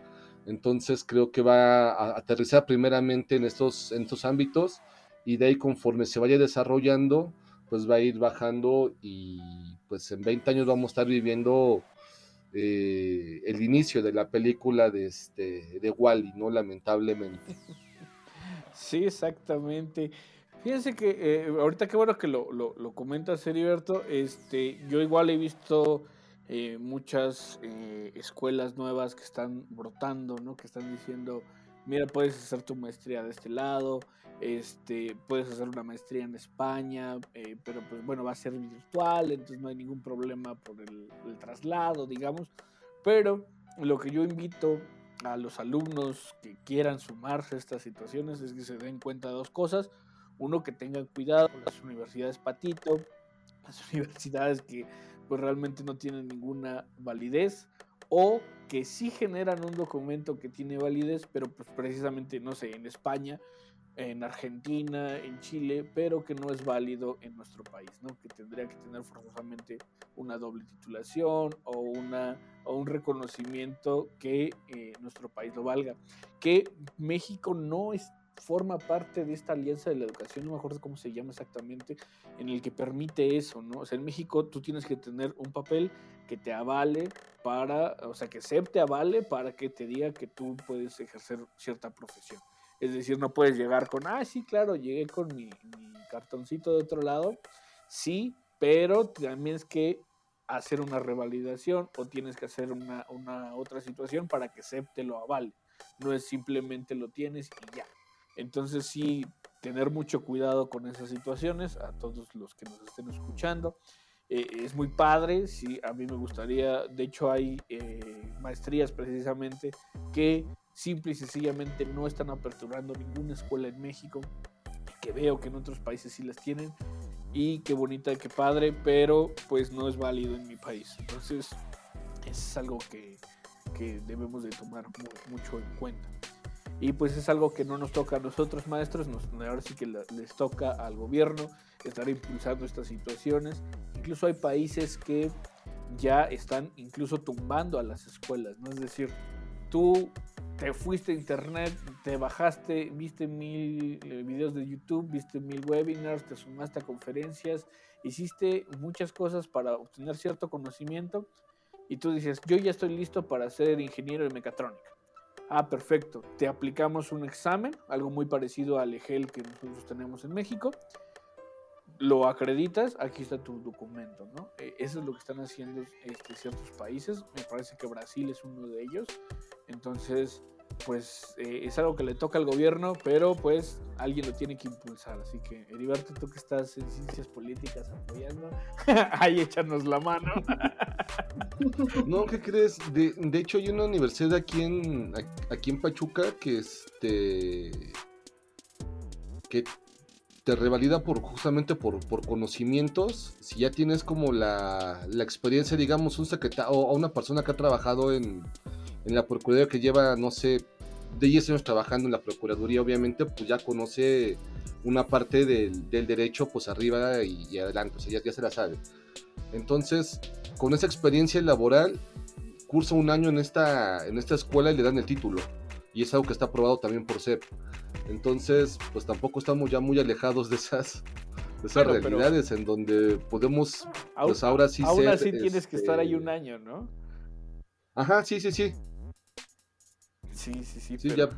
Entonces creo que va a aterrizar primeramente en estos, en estos ámbitos y de ahí conforme se vaya desarrollando, pues va a ir bajando y pues en 20 años vamos a estar viviendo eh, el inicio de la película de, este, de Wally, ¿no? Lamentablemente. Sí, exactamente. Fíjense que eh, ahorita qué bueno que lo, lo, lo comentas, Heriberto. Este, yo igual he visto eh, muchas eh, escuelas nuevas que están brotando, ¿no? Que están diciendo, mira, puedes hacer tu maestría de este lado, este, puedes hacer una maestría en España, eh, pero pues bueno, va a ser virtual, entonces no hay ningún problema por el, el traslado, digamos. Pero lo que yo invito a los alumnos que quieran sumarse a estas situaciones es que se den cuenta de dos cosas. Uno, que tengan cuidado con las universidades patito, las universidades que pues realmente no tienen ninguna validez o que sí generan un documento que tiene validez, pero pues precisamente, no sé, en España, en Argentina, en Chile, pero que no es válido en nuestro país, ¿no? Que tendría que tener forzosamente una doble titulación o, una, o un reconocimiento que eh, nuestro país lo valga. Que México no es, forma parte de esta alianza de la educación, no me acuerdo cómo se llama exactamente, en el que permite eso, ¿no? O sea, en México tú tienes que tener un papel que te avale para, o sea, que SEP te avale para que te diga que tú puedes ejercer cierta profesión. Es decir, no puedes llegar con, ah, sí, claro, llegué con mi, cartoncito de otro lado. Sí, pero también es que hacer una revalidación o tienes que hacer una, otra situación para que SEP te lo avale. No es simplemente lo tienes y ya. Entonces sí, tener mucho cuidado con esas situaciones, a todos los que nos estén escuchando. Eh, es muy padre, sí, a mí me gustaría, de hecho hay eh, maestrías precisamente que simple y sencillamente no están aperturando ninguna escuela en México, que veo que en otros países sí las tienen, y qué bonita, qué padre, pero pues no es válido en mi país. Entonces es algo que, que debemos de tomar mucho en cuenta. Y pues es algo que no nos toca a nosotros maestros, nos, ahora sí que les toca al gobierno estar impulsando estas situaciones. Incluso hay países que ya están incluso tumbando a las escuelas, ¿no? Es decir, tú te fuiste a internet, te bajaste, viste mil eh, videos de YouTube, viste mil webinars, te sumaste a conferencias, hiciste muchas cosas para obtener cierto conocimiento y tú dices, yo ya estoy listo para ser ingeniero de mecatrónica. Ah, perfecto. Te aplicamos un examen, algo muy parecido al EGEL que nosotros tenemos en México. Lo acreditas, aquí está tu documento, ¿no? Eh, eso es lo que están haciendo este, ciertos países. Me parece que Brasil es uno de ellos. Entonces, pues eh, es algo que le toca al gobierno, pero pues alguien lo tiene que impulsar. Así que, Heriberto, tú que estás en ciencias políticas apoyando, ahí échanos la mano. no, ¿qué crees? De, hecho, hay una universidad aquí en, aquí en Pachuca que este que te revalida por justamente por, por conocimientos. Si ya tienes como la, la experiencia, digamos, un secretario o una persona que ha trabajado en en la Procuraduría que lleva, no sé, de 10 años trabajando en la Procuraduría, obviamente, pues ya conoce una parte del, derecho, pues arriba y, adelante, o sea, ya, se la sabe. Entonces, con esa experiencia laboral, cursa un año en esta, en esta escuela y le dan el título. Y es algo que está aprobado también por CEP. Entonces, pues tampoco estamos ya muy alejados de esas, esas realidades en donde podemos, pues ahora sí Aún así tienes que estar ahí un este año, ¿no? Ajá, sí, sí, sí. Sí, sí, sí. pero,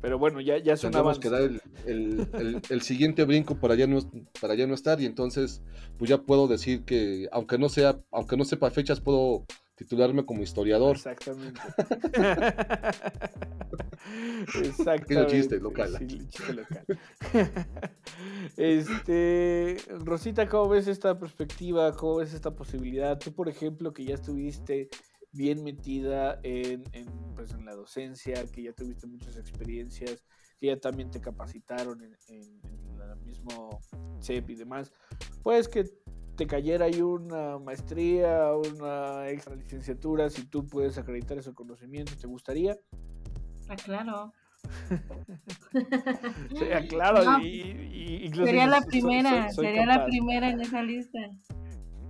pero, bueno, ya, ya un avance. que dar el, el, siguiente brinco para ya, no, para ya no estar y entonces pues ya puedo decir que aunque no sea, aunque no sepa fechas, puedo titularme como historiador. Exactamente. Exactamente. chiste local. chiste local. este, Rosita, ¿cómo ves esta perspectiva? ¿Cómo ves esta posibilidad? Tú, por ejemplo, que ya estuviste bien metida en, pues, en la docencia, que ya tuviste muchas experiencias, que ya también te capacitaron en, en, el mismo CEP y demás, pues que te cayera ahí una maestría, una extra licenciatura, si tú puedes acreditar ese conocimiento, ¿te gustaría? Ah, claro. sí, claro, y, sería la primera, sería la primera en esa lista.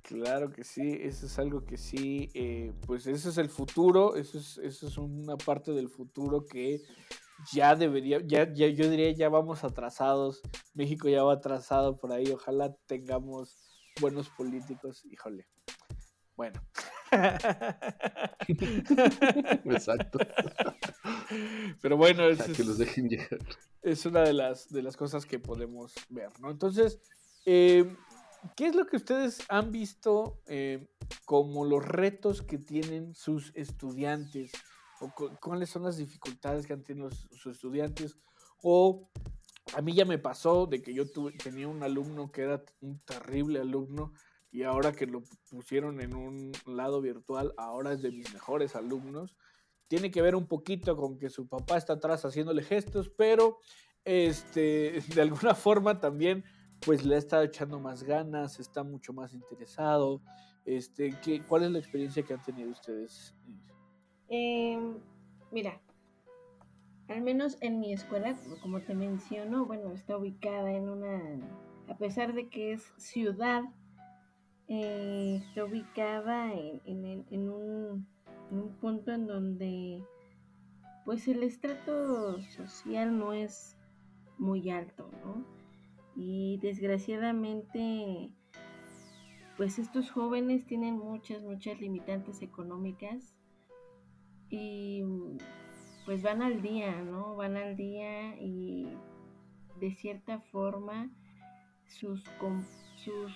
Claro que sí, eso es algo que sí, eh, pues eso es el futuro, eso es, eso es una parte del futuro que ya debería, ya, ya yo diría ya vamos atrasados, México ya va atrasado por ahí, ojalá tengamos buenos políticos, híjole. Bueno. Exacto. Pero bueno, es, que los dejen llegar. es una de las, de las cosas que podemos ver, ¿no? Entonces, eh, ¿Qué es lo que ustedes han visto eh, como los retos que tienen sus estudiantes? ¿O cuáles son las dificultades que han tenido sus estudiantes? O a mí ya me pasó de que yo tenía un alumno que era un terrible alumno y ahora que lo pusieron en un lado virtual, ahora es de mis mejores alumnos. Tiene que ver un poquito con que su papá está atrás haciéndole gestos, pero este, de alguna forma también pues le ha estado echando más ganas, está mucho más interesado. Este, ¿qué, ¿Cuál es la experiencia que han tenido ustedes? Em, mira, al menos en mi escuela, como te menciono, bueno, está ubicada en una, a pesar de que es ciudad, eh, está ubicada en, un, punto en donde pues el estrato social no es muy alto, ¿no? Y desgraciadamente, pues estos jóvenes tienen muchas, muchas limitantes económicas y pues van al día, ¿no? Van al día y de cierta forma sus, sus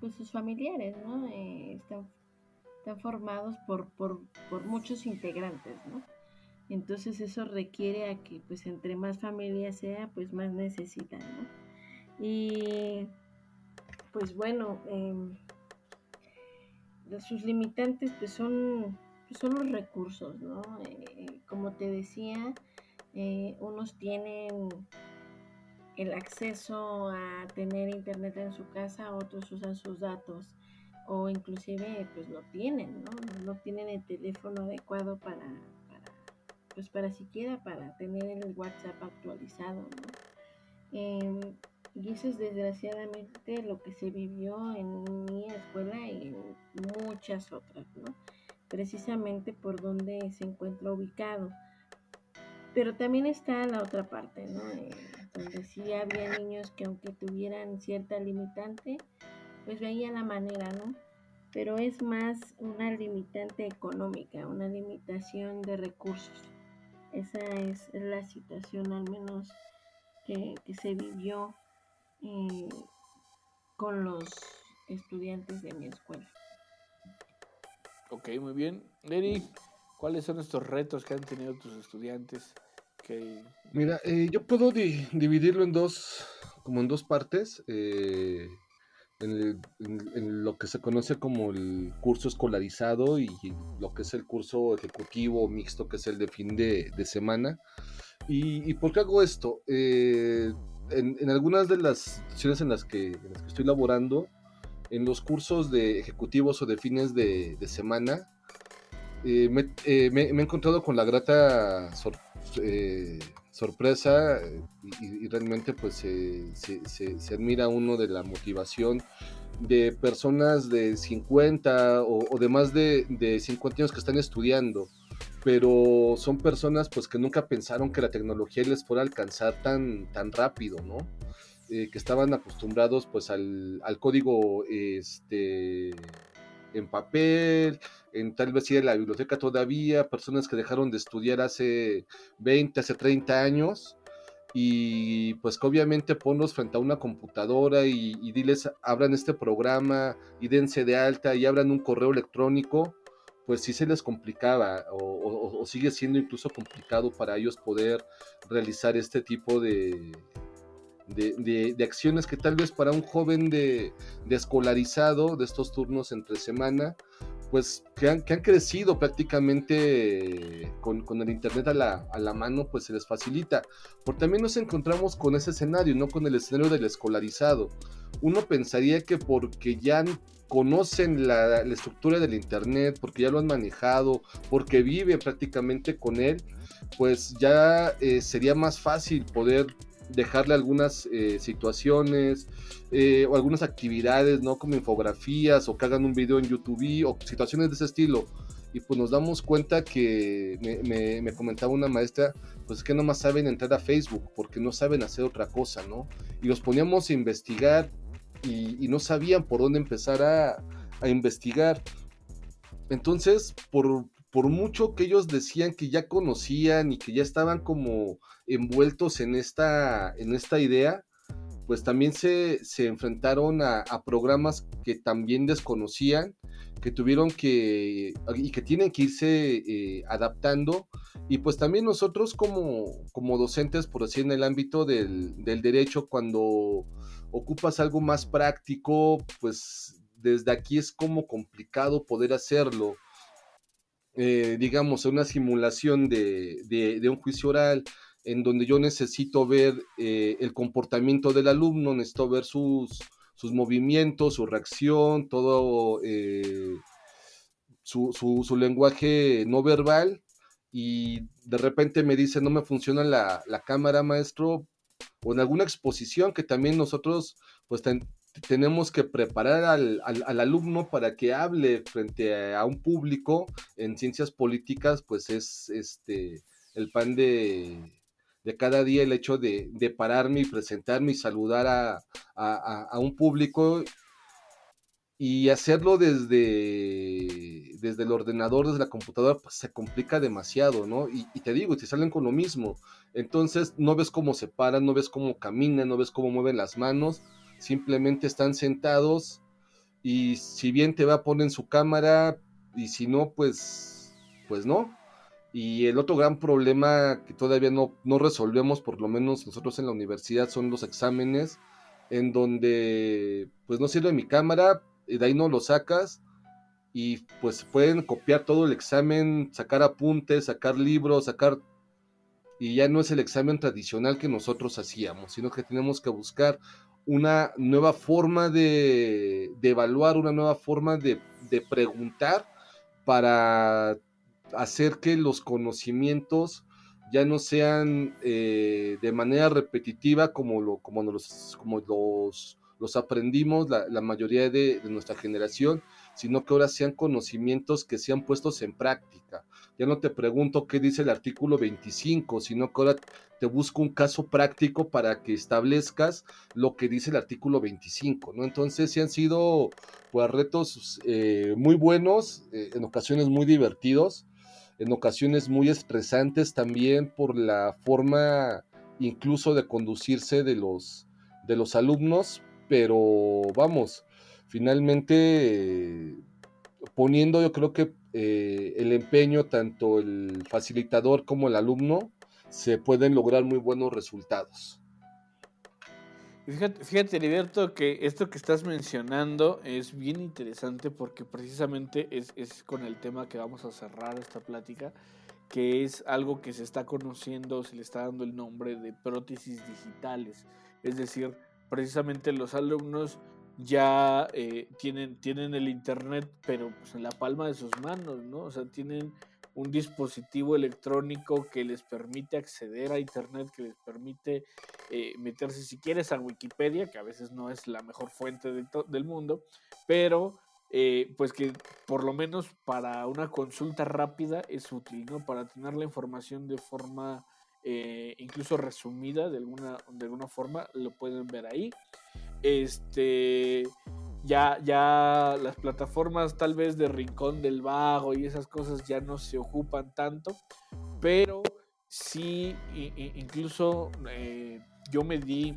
pues sus familiares, ¿no? Eh, están, están, formados por, por, por, muchos integrantes, ¿no? Entonces eso requiere a que pues entre más familias sea, pues más necesitan, ¿no? Y pues bueno, em, sus limitantes pues son, pues, son los recursos, ¿no? Eh, como te decía, eh, unos tienen el acceso a tener internet en su casa, otros usan sus datos o inclusive pues no tienen, ¿no? No tienen el teléfono adecuado para, pues para siquiera para tener el WhatsApp actualizado, ¿no? Y eso es desgraciadamente lo que se vivió en mi escuela y en muchas otras, ¿no? Precisamente por donde se encuentra ubicado. Pero también está la otra parte, ¿no? Eh, donde sí había niños que aunque tuvieran cierta limitante, pues veían la manera, ¿no? Pero es más una limitante económica, una limitación de recursos. Esa es la situación al menos que, se vivió eh, con los estudiantes de mi escuela. Ok, muy bien. Eri, ¿cuáles son estos retos que han tenido tus estudiantes? Mira, eh, yo puedo dividirlo en dos, como en dos partes. Eh, en, lo que se conoce como el curso escolarizado y lo que es el curso ejecutivo mixto, que es el de fin de, semana. ¿Y, por qué hago esto? Eh, en, algunas de las situaciones en las, que, estoy laborando, en los cursos de ejecutivos o de fines de, semana, me, he encontrado con la grata sorpresa eh, sorpresa y, realmente pues se, admira uno de la motivación de personas de 50 o, de más de, de 50 años que están estudiando pero son personas pues que nunca pensaron que la tecnología les fuera a alcanzar tan, tan rápido, ¿no? Eh, que estaban acostumbrados pues al, al código este, en papel, en tal vez ir a la biblioteca todavía, personas que dejaron de estudiar hace 20, hace 30 años, y pues que obviamente ponlos frente a una computadora y, diles, abran este programa y dense de alta y abran un correo electrónico, pues sí se les complicaba o sigue siendo incluso complicado para ellos poder realizar este tipo de, de, acciones que tal vez para un joven de, escolarizado de estos turnos entre semana, pues que han, crecido prácticamente con, el internet a la, mano, pues se les facilita. Porque también nos encontramos con ese escenario, no con el escenario del escolarizado. Uno pensaría que porque ya conocen la, estructura del internet, porque ya lo han manejado, porque viven prácticamente con él, pues ya eh, sería más fácil poder dejarle algunas eh, situaciones eh, o algunas actividades, ¿no? Como infografías o que hagan un video en YouTube o situaciones de ese estilo. Y pues nos damos cuenta que me, comentaba una maestra, pues es que nomás saben entrar a Facebook porque no saben hacer otra cosa, ¿no? Y los poníamos a investigar y, no sabían por dónde empezar a, a investigar. Entonces, por, por mucho que ellos decían que ya conocían y que ya estaban como envueltos en esta, en esta idea, pues también se, enfrentaron a, programas que también desconocían, que tuvieron que, y que tienen que irse eh, adaptando, y pues también nosotros como, como docentes, por así en el ámbito del, del derecho, cuando ocupas algo más práctico, pues desde aquí es como complicado poder hacerlo eh, digamos, una simulación de, un juicio oral en donde yo necesito ver eh, el comportamiento del alumno, necesito ver sus, sus movimientos, su reacción, todo, eh, su, su, lenguaje no verbal y de repente me dice no me funciona la, la cámara maestro o en alguna exposición que también nosotros pues tenemos que preparar al, al, al, alumno para que hable frente a, un público en ciencias políticas, pues es este el pan de, de cada día el hecho de, de, pararme y presentarme y saludar a, a, a, un público y hacerlo desde, desde el ordenador, desde la computadora, pues se complica demasiado, ¿no? Y, y, te digo, te salen con lo mismo. Entonces no ves cómo se paran, no ves cómo caminan, no ves cómo mueven las manos simplemente están sentados y si bien te va a poner en su cámara y si no, pues, pues no. Y el otro gran problema que todavía no, no resolvemos, por lo menos nosotros en la universidad, son los exámenes, en donde pues no sirve mi cámara, y de ahí no lo sacas, y pues pueden copiar todo el examen, sacar apuntes, sacar libros, sacar... Y ya no es el examen tradicional que nosotros hacíamos, sino que tenemos que buscar una nueva forma de, de evaluar, una nueva forma de, de, preguntar para hacer que los conocimientos ya no sean eh, de manera repetitiva como, lo, como, los, como los, los aprendimos la, la mayoría de, de, nuestra generación, sino que ahora sean conocimientos que sean puestos en práctica. Ya no te pregunto qué dice el artículo 25, sino que ahora te busco un caso práctico para que establezcas lo que dice el artículo 25, ¿no? Entonces sí han sido pues, retos eh, muy buenos, eh, en ocasiones muy divertidos, en ocasiones muy estresantes también por la forma incluso de conducirse de los, de los alumnos, pero vamos, finalmente poniendo yo creo que eh, el empeño, tanto el facilitador como el alumno, se pueden lograr muy buenos resultados. Fíjate, fíjate, Heriberto, que esto que estás mencionando es bien interesante porque precisamente es, es, con el tema que vamos a cerrar esta plática, que es algo que se está conociendo, se le está dando el nombre de prótesis digitales. Es decir, precisamente los alumnos ya eh, tienen, tienen el Internet, pero pues en la palma de sus manos, ¿no? O sea, tienen un dispositivo electrónico que les permite acceder a Internet, que les permite eh, meterse, si quieres, a Wikipedia, que a veces no es la mejor fuente de del mundo, pero eh, pues que por lo menos para una consulta rápida es útil, ¿no? Para tener la información de forma eh, incluso resumida de alguna, de alguna forma, lo pueden ver ahí. Este ya, ya las plataformas tal vez de Rincón del Vago y esas cosas ya no se ocupan tanto, pero sí, incluso eh, yo me di,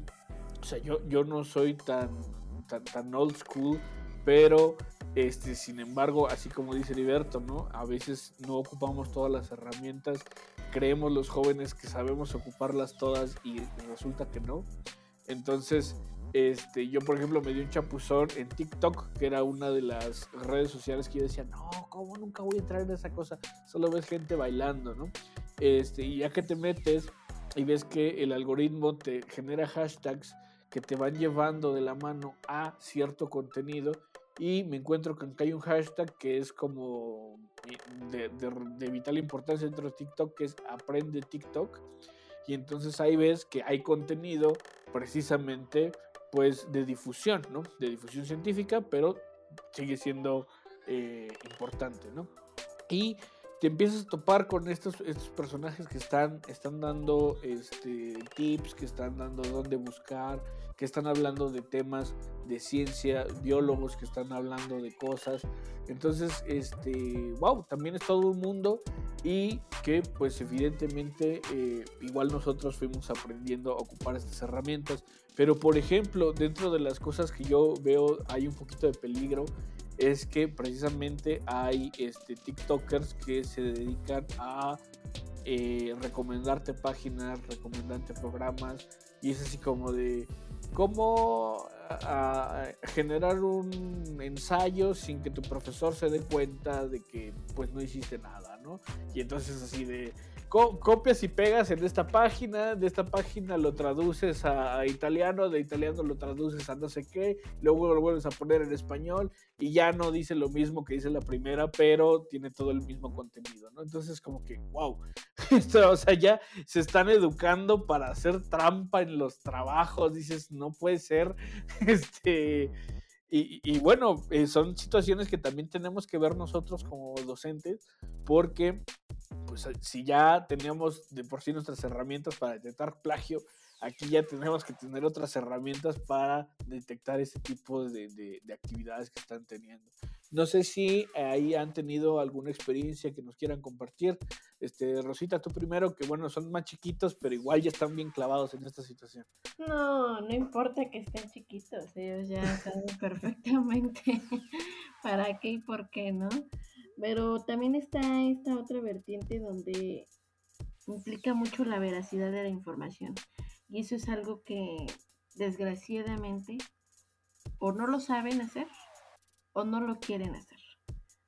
o sea, yo, yo no soy tan, tan, tan old school, pero este, sin embargo, así como dice Heriberto, ¿no? A veces no ocupamos todas las herramientas, creemos los jóvenes que sabemos ocuparlas todas y resulta que no. Entonces, este, yo, por ejemplo, me di un chapuzón en TikTok, que era una de las redes sociales que yo decía, no, ¿cómo nunca voy a entrar en esa cosa? Solo ves gente bailando, ¿no? Este, y ya que te metes y ves que el algoritmo te genera hashtags que te van llevando de la mano a cierto contenido, y me encuentro con que hay un hashtag que es como de, de, de vital importancia dentro de TikTok, que es aprende TikTok. Y entonces ahí ves que hay contenido precisamente pues de difusión, ¿no? De difusión científica, pero sigue siendo eh, importante, ¿no? Y te empiezas a topar con estos, estos personajes que están, están dando este, tips, que están dando dónde buscar, que están hablando de temas de ciencia, biólogos que están hablando de cosas. Entonces, este, wow, también es todo un mundo y que pues evidentemente eh, igual nosotros fuimos aprendiendo a ocupar estas herramientas. Pero por ejemplo, dentro de las cosas que yo veo hay un poquito de peligro es que precisamente hay este, TikTokers que se dedican a eh, recomendarte páginas, recomendarte programas, y es así como de cómo a, generar un ensayo sin que tu profesor se dé cuenta de que pues no hiciste nada, ¿no? Y entonces así de copias y pegas en esta página, de esta página lo traduces a, italiano, de italiano lo traduces a no sé qué, luego lo vuelves a poner en español y ya no dice lo mismo que dice la primera, pero tiene todo el mismo contenido, ¿no? Entonces como que, wow, o sea, ya se están educando para hacer trampa en los trabajos, dices, no puede ser, este... Y, bueno, eh, son situaciones que también tenemos que ver nosotros como docentes, porque pues si ya teníamos de por sí nuestras herramientas para detectar plagio, aquí ya tenemos que tener otras herramientas para detectar ese tipo de, actividades que están teniendo. No sé si ahí han tenido alguna experiencia que nos quieran compartir. Este, Rosita, tú primero, que bueno, son más chiquitos, pero igual ya están bien clavados en esta situación. No, no importa que estén chiquitos, ellos ya saben perfectamente para qué y por qué, ¿no? Pero también está esta otra vertiente donde implica mucho la veracidad de la información. Y eso es algo que desgraciadamente o no lo saben hacer o no lo quieren hacer,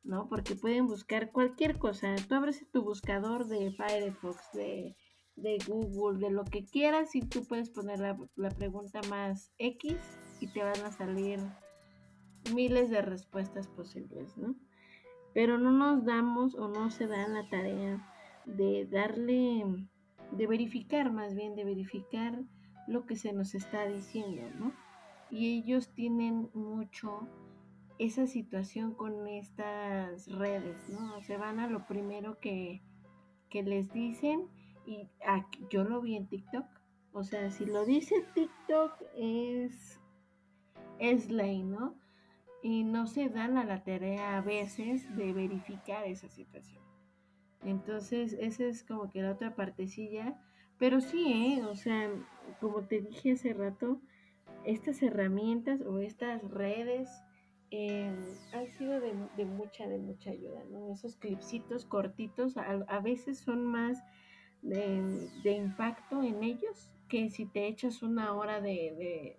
¿no? Porque pueden buscar cualquier cosa. Tú abres tu buscador de Firefox, de, Google, de lo que quieras y tú puedes poner la, la pregunta más X y te van a salir miles de respuestas posibles, ¿no? Pero no nos damos o no se dan la tarea de darle de verificar más bien, de verificar lo que se nos está diciendo, ¿no? Y ellos tienen mucho esa situación con estas redes, ¿no? Se van a lo primero que, que les dicen y yo lo vi en TikTok. O sea, si lo dice TikTok es, es ley, ¿no? Y no se dan a la tarea a veces de verificar esa situación. Entonces, esa es como que la otra partecilla. Pero sí, ¿eh? o sea, como te dije hace rato, estas herramientas o estas redes eh, han sido de, mucha, de mucha ayuda, ¿no? Esos clipsitos cortitos a, veces son más de, impacto en ellos que si te echas una hora de,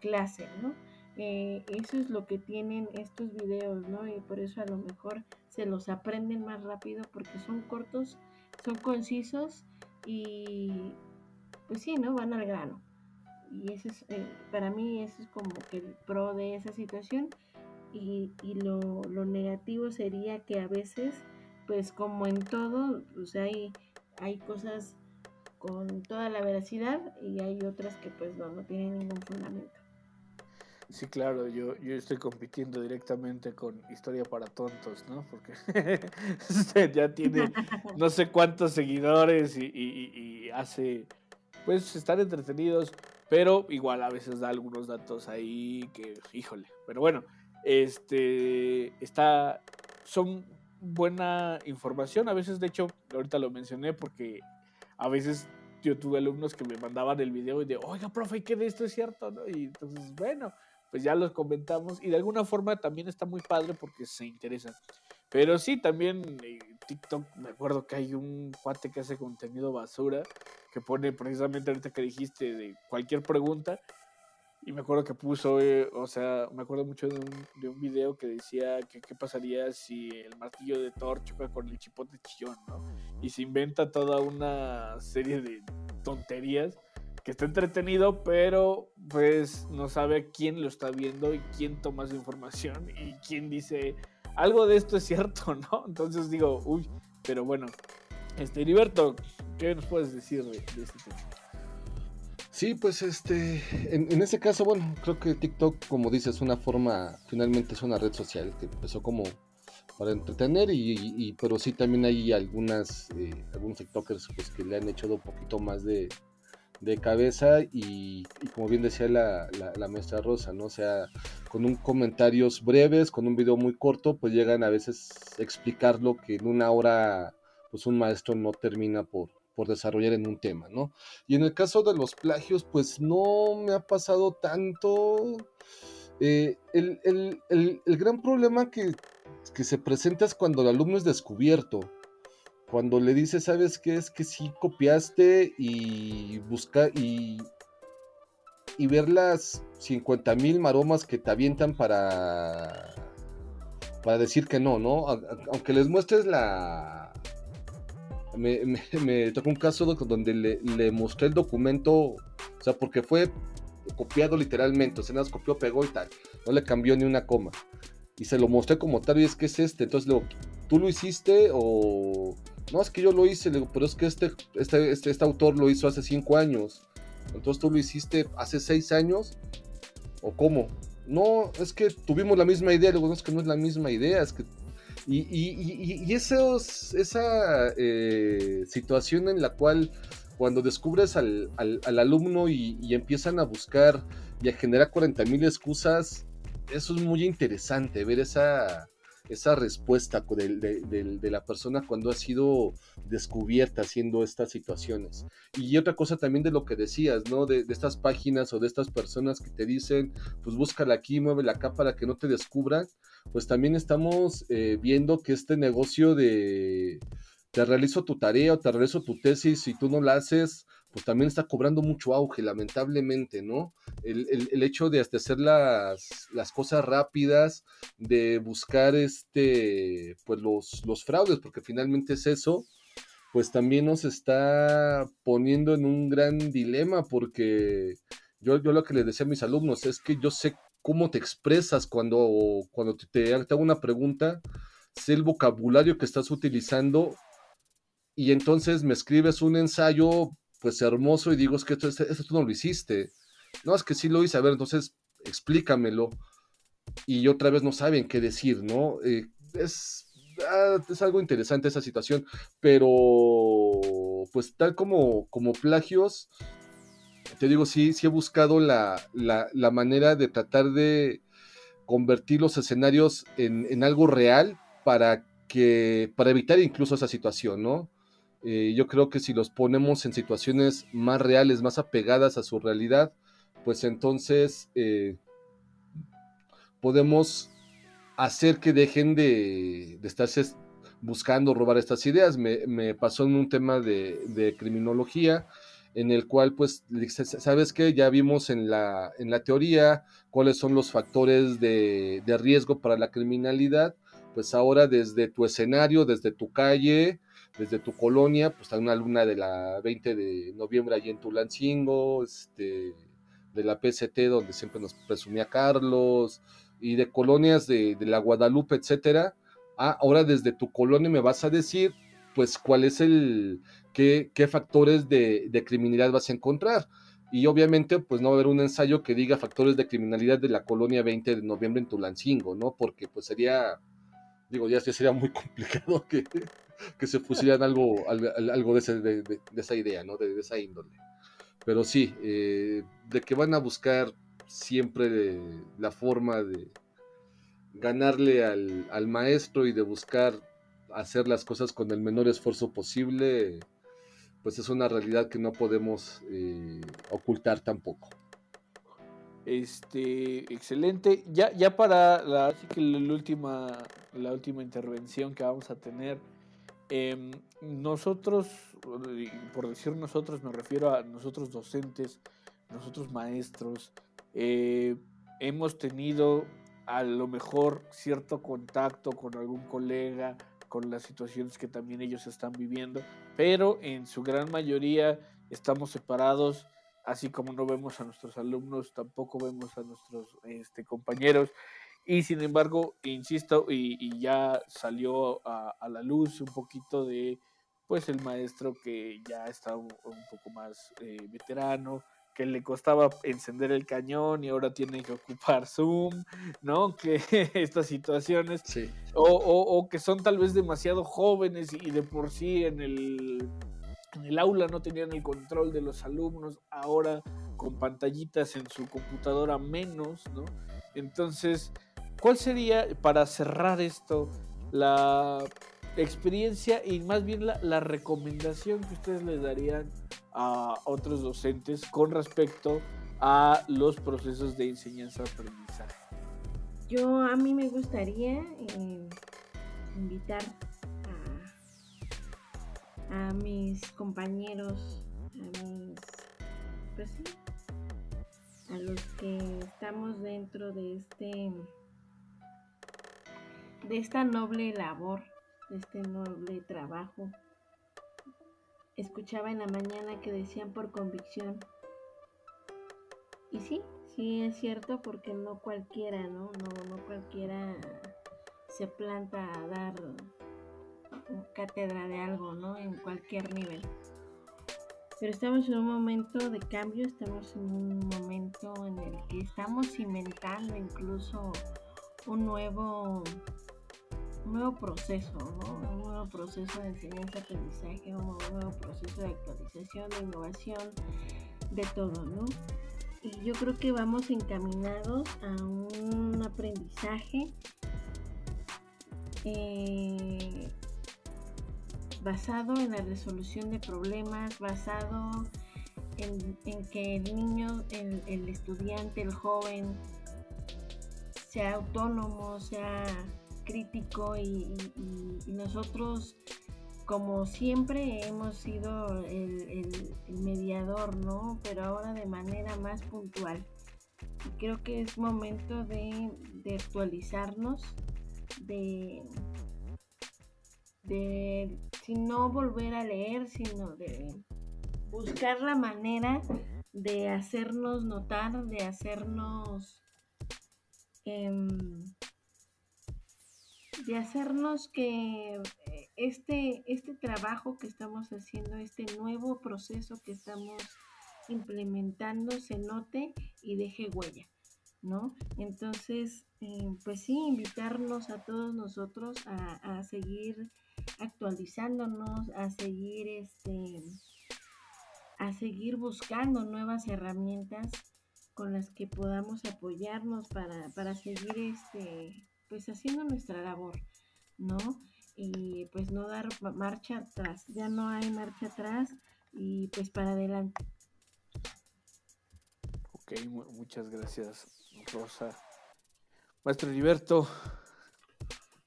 clase, ¿no? Eh, eso es lo que tienen estos videos, ¿no? Y por eso a lo mejor se los aprenden más rápido porque son cortos, son concisos y pues sí, ¿no? Van al grano. Y eso es, eh, para mí eso es como que el pro de esa situación y, lo, negativo sería que a veces, pues como en todo, pues hay, hay cosas con toda la veracidad y hay otras que pues no, no tienen ningún fundamento. Sí, claro, yo, yo estoy compitiendo directamente con Historia para Tontos, ¿no? Porque ya tiene no sé cuántos seguidores y, hace, pues, estar entretenidos, pero igual a veces da algunos datos ahí que, híjole, pero bueno, este, está, son buena información, a veces, de hecho, ahorita lo mencioné porque a veces yo tuve alumnos que me mandaban el video y de, oiga, profe, ¿qué de esto es cierto? ¿no? Y entonces, bueno, pues ya los comentamos y de alguna forma también está muy padre porque se interesan. Pero sí, también eh, TikTok, me acuerdo que hay un cuate que hace contenido basura, que pone precisamente ahorita que dijiste de cualquier pregunta, y me acuerdo que puso, eh, o sea, me acuerdo mucho de un, de un video que decía que qué pasaría si el martillo de Thor choca con el chipote chillón, ¿no? Y se inventa toda una serie de tonterías que está entretenido, pero pues no sabe quién lo está viendo y quién toma su información y quién dice algo de esto es cierto, ¿no? Entonces digo, uy, pero bueno, este Heriberto, ¿qué nos puedes decir de, este tema? Sí, pues este, en, en ese caso, bueno, creo que TikTok, como dices, es una forma, finalmente es una red social que empezó como para entretener y, pero sí también hay algunas, eh, algunos TikTokers pues que le han echado un poquito más de, de cabeza y, como bien decía la, la, maestra Rosa, ¿no? O sea, con un comentarios breves, con un video muy corto, pues llegan a veces a explicar lo que en una hora pues un maestro no termina por, por desarrollar en un tema, ¿no? Y en el caso de los plagios, pues no me ha pasado tanto. Eh, el, el, el, el, gran problema que, que se presenta es cuando el alumno es descubierto cuando le dices, ¿sabes qué? Es que sí copiaste y busca y, y ver las 50 mil maromas que te avientan para, para decir que no, ¿no? Aunque les muestres la, me, tocó un caso donde le, le, mostré el documento, o sea, porque fue copiado literalmente, o sea, nada, copió, pegó y tal, no le cambió ni una coma. Y se lo mostré como tal, y es que es este, entonces le digo, ¿tú lo hiciste o...? No, es que yo lo hice, le digo, pero es que este, este, este, este autor lo hizo hace cinco años. Entonces tú lo hiciste hace seis años. ¿O cómo? No, es que tuvimos la misma idea. Luego, no es que no es la misma idea. Es que. Y, y, y, esos, esa eh, situación en la cual cuando descubres al, al, alumno y, empiezan a buscar y a generar 40 mil excusas, eso es muy interesante, ver esa, esa respuesta de, la persona cuando ha sido descubierta haciendo estas situaciones. Y otra cosa también de lo que decías, ¿no? De, estas páginas o de estas personas que te dicen, pues búscala aquí, muévela acá para que no te descubran, pues también estamos eh, viendo que este negocio de te realizo tu tarea o te realizo tu tesis y tú no la haces, pues también está cobrando mucho auge, lamentablemente, ¿no? El, hecho de hacer las, las, cosas rápidas, de buscar este, pues los, los fraudes, porque finalmente es eso, pues también nos está poniendo en un gran dilema, porque yo, yo lo que les decía a mis alumnos es que yo sé cómo te expresas cuando, cuando te, te hago una pregunta, sé el vocabulario que estás utilizando y entonces me escribes un ensayo pues hermoso y digo, es que esto, esto, tú no lo hiciste. No, es que sí lo hice, a ver, entonces explícamelo. Y otra vez no saben qué decir, ¿no? Eh, es, ah, es algo interesante esa situación, pero pues tal como, como plagios, te digo, sí, sí he buscado la, la, la manera de tratar de convertir los escenarios en, en, algo real para que, para evitar incluso esa situación, ¿no? Eh, yo creo que si los ponemos en situaciones más reales, más apegadas a su realidad, pues entonces eh, podemos hacer que dejen de, estarse buscando robar estas ideas. Me, pasó en un tema de, criminología en el cual, pues, ¿sabes qué? Ya vimos en la, en la teoría cuáles son los factores de, de riesgo para la criminalidad. Pues ahora desde tu escenario, desde tu calle, desde tu colonia, pues hay una luna de la 20 de noviembre allí en Tulancingo, este, de la PCT donde siempre nos presumía Carlos, y de colonias de, la Guadalupe, etcétera. Ah, ahora desde tu colonia me vas a decir, pues, cuál es el, qué, qué factores de, de, criminalidad vas a encontrar. Y obviamente, pues no va a haber un ensayo que diga factores de criminalidad de la colonia 20 de noviembre en Tulancingo, ¿no? Porque pues sería, digo, ya sería muy complicado que, que se pusieran algo, algo de, esa idea, ¿no? De, esa índole. Pero sí, eh, de que van a buscar siempre la forma de ganarle al, maestro y de buscar hacer las cosas con el menor esfuerzo posible, pues es una realidad que no podemos eh, ocultar tampoco. Este, excelente. Ya, ya para así que la última, la última intervención que vamos a tener. Em, nosotros, por decir nosotros, me refiero a nosotros docentes, nosotros maestros, eh, hemos tenido a lo mejor cierto contacto con algún colega, con las situaciones que también ellos están viviendo, pero en su gran mayoría estamos separados, así como no vemos a nuestros alumnos, tampoco vemos a nuestros este, compañeros y sin embargo, insisto, y, ya salió a, la luz un poquito de, pues, el maestro que ya está un, poco más eh, veterano, que le costaba encender el cañón y ahora tiene que ocupar Zoom, ¿no? Que estas situaciones, sí. o, o, que son tal vez demasiado jóvenes y de por sí en el, en el aula no tenían el control de los alumnos, ahora con pantallitas en su computadora menos, ¿no? Entonces, ¿Cuál sería, para cerrar esto, la experiencia y más bien la, recomendación que ustedes le darían a otros docentes con respecto a los procesos de enseñanza-aprendizaje? Yo a mí me gustaría eh, invitar a, mis compañeros, a mis, pues a los que estamos dentro de este de esta noble labor, de este noble trabajo escuchaba en la mañana que decían por convicción. Y sí, sí es cierto porque no cualquiera, ¿no? No, no cualquiera se planta a dar cátedra de algo, ¿no? En cualquier nivel. Pero estamos en un momento de cambio, estamos en un momento en el que estamos cimentando incluso un nuevo, un nuevo proceso, ¿no? Un nuevo proceso de enseñanza-aprendizaje, un nuevo proceso de actualización, de innovación, de todo, ¿no? Y yo creo que vamos encaminados a un aprendizaje eh, basado en la resolución de problemas, basado en, que el niño, el, estudiante, el joven sea autónomo, sea crítico y, nosotros como siempre hemos sido el, mediador, ¿no? Pero ahora de manera más puntual. Creo que es momento de, de actualizarnos, de, de si no volver a leer, sino de buscar la manera de hacernos notar, de hacernos em, de hacernos que este, este trabajo que estamos haciendo, este nuevo proceso que estamos implementando se note y deje huella, ¿no? Entonces, eh, pues sí, invitarnos a todos nosotros a, a seguir actualizándonos, a seguir este a seguir buscando nuevas herramientas con las que podamos apoyarnos para, para seguir este pues haciendo nuestra labor, ¿no? Y pues no dar marcha atrás, ya no hay marcha atrás y pues para adelante. Ok, muchas gracias, Rosa. Maestro Heriberto,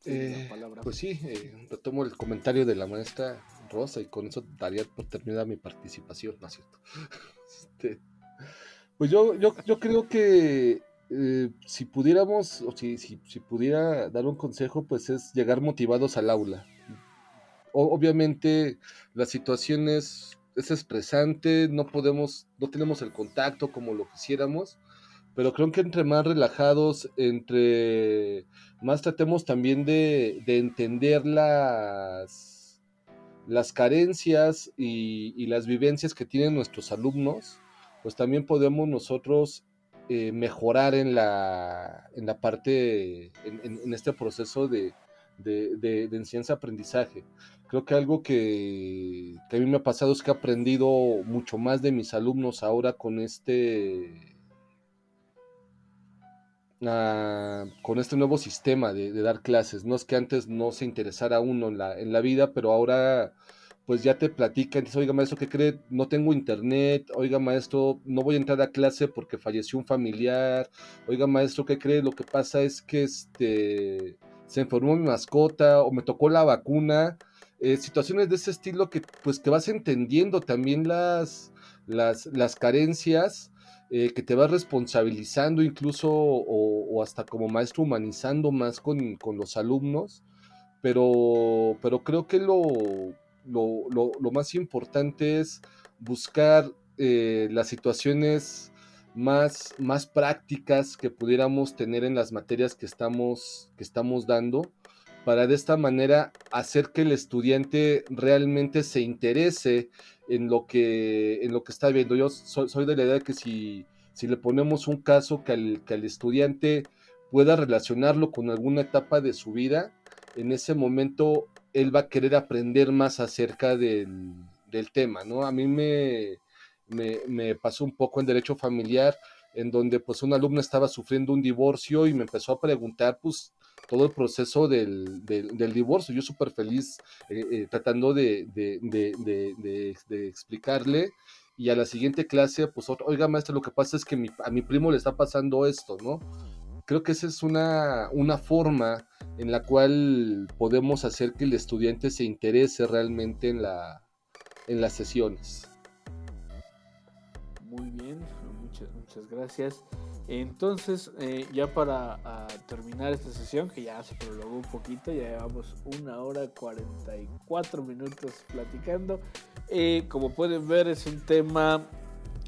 eh, pues sí, eh, retomo el comentario de la maestra Rosa y con eso daría por terminada mi participación, ¿no es cierto? Este, pues yo, yo, yo, creo que eh, si pudiéramos, o si, si, pudiera dar un consejo, pues es llegar motivados al aula. obviamente la situación es, es no podemos, no tenemos el contacto como lo quisiéramos, pero creo que entre más relajados, entre más tratemos también de, entender las, las carencias y, las vivencias que tienen nuestros alumnos, pues también podemos nosotros eh, mejorar en la, en la parte, en, este proceso de, de, enseñanza-aprendizaje. Creo que algo que, que, a mí me ha pasado es que he aprendido mucho más de mis alumnos ahora con este con este nuevo sistema de, dar clases. No es que antes no se interesara uno en la, en la vida, pero ahora pues ya te platican, dice, oiga maestro, ¿qué cree? No tengo internet, oiga maestro, no voy a entrar a clase porque falleció un familiar, oiga maestro, ¿qué cree? Lo que pasa es que este, se enfermó mi mascota o me tocó la vacuna, eh, situaciones de ese estilo que pues que vas entendiendo también las, las, las carencias eh, que te va responsabilizando incluso o, hasta como maestro humanizando más con, los alumnos, pero, pero creo que lo, lo, más importante es buscar eh, las situaciones más, más prácticas que pudiéramos tener en las materias que estamos, que estamos dando para de esta manera hacer que el estudiante realmente se interese en lo que, en lo que está viendo. Yo soy, de la idea de que si, si le ponemos un caso que al, que estudiante pueda relacionarlo con alguna etapa de su vida, en ese momento él va a querer aprender más acerca del, tema, ¿no? A mí me, me, me, pasó un poco en derecho familiar, en donde pues un alumno estaba sufriendo un divorcio y me empezó a preguntar, pues, todo el proceso del, divorcio. Yo súper feliz eh, eh, tratando de, explicarle. Y a la siguiente clase, pues, oiga, maestro, lo que pasa es que a mi primo le está pasando esto, ¿no? Creo que esa es una, una forma en la cual podemos hacer que el estudiante se interese realmente en, la, en las sesiones. Muy bien, muchas, muchas gracias. Entonces, eh, ya para a terminar esta sesión, que ya se prolongó un poquito, ya llevamos una hora 44 minutos platicando. Eh, como pueden ver, es un tema,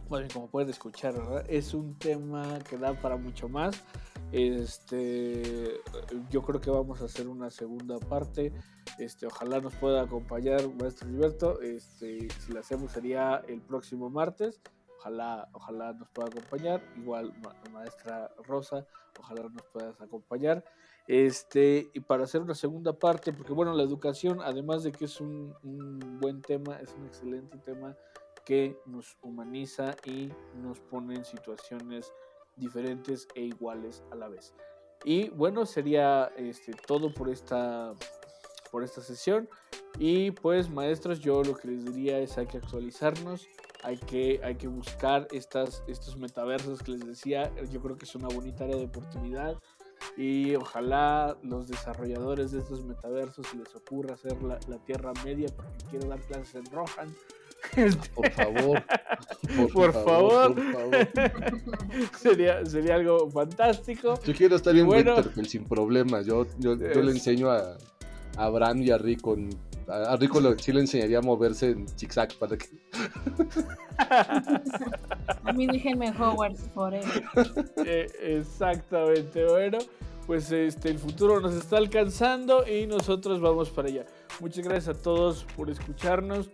bueno, como pueden escuchar. Es un tema que da para mucho más. Este, yo creo que vamos a hacer una segunda parte. Este, ojalá nos pueda acompañar maestro Gilberto. Este, si lo hacemos sería el próximo martes. Ojalá, ojalá nos pueda acompañar. Igual maestra Rosa, ojalá nos puedas acompañar. Este, y para hacer una segunda parte, porque bueno, la educación, además de que es un, un buen tema, es un excelente tema que nos humaniza y nos pone en situaciones diferentes e iguales a la vez. Y bueno, sería este, todo por esta, por esta sesión. Y pues maestros, yo lo que les diría es hay que actualizarnos, hay que, hay que buscar estas, estos metaversos que les decía. Yo creo que es una bonita área de oportunidad. Y ojalá los desarrolladores de estos metaversos se les ocurra hacer la, la Tierra Media, porque quiero dar clases en Rohan. Por favor. Por, favor. sería, sería algo fantástico. Yo quiero estar en bueno, Winterfell sin problemas. Yo, yo, yo le enseño a, a Bran y a Rico. A, a Rico lo, sí le enseñaría a moverse en zigzag para que. a mí déjenme Hogwarts forever. Eh, exactamente. Bueno, pues este, el futuro nos está alcanzando y nosotros vamos para allá. Muchas gracias a todos por escucharnos.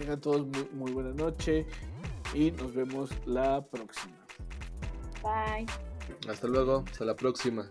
Tengan todos muy, muy buena noche y nos vemos la próxima. Bye. Hasta luego, hasta la próxima.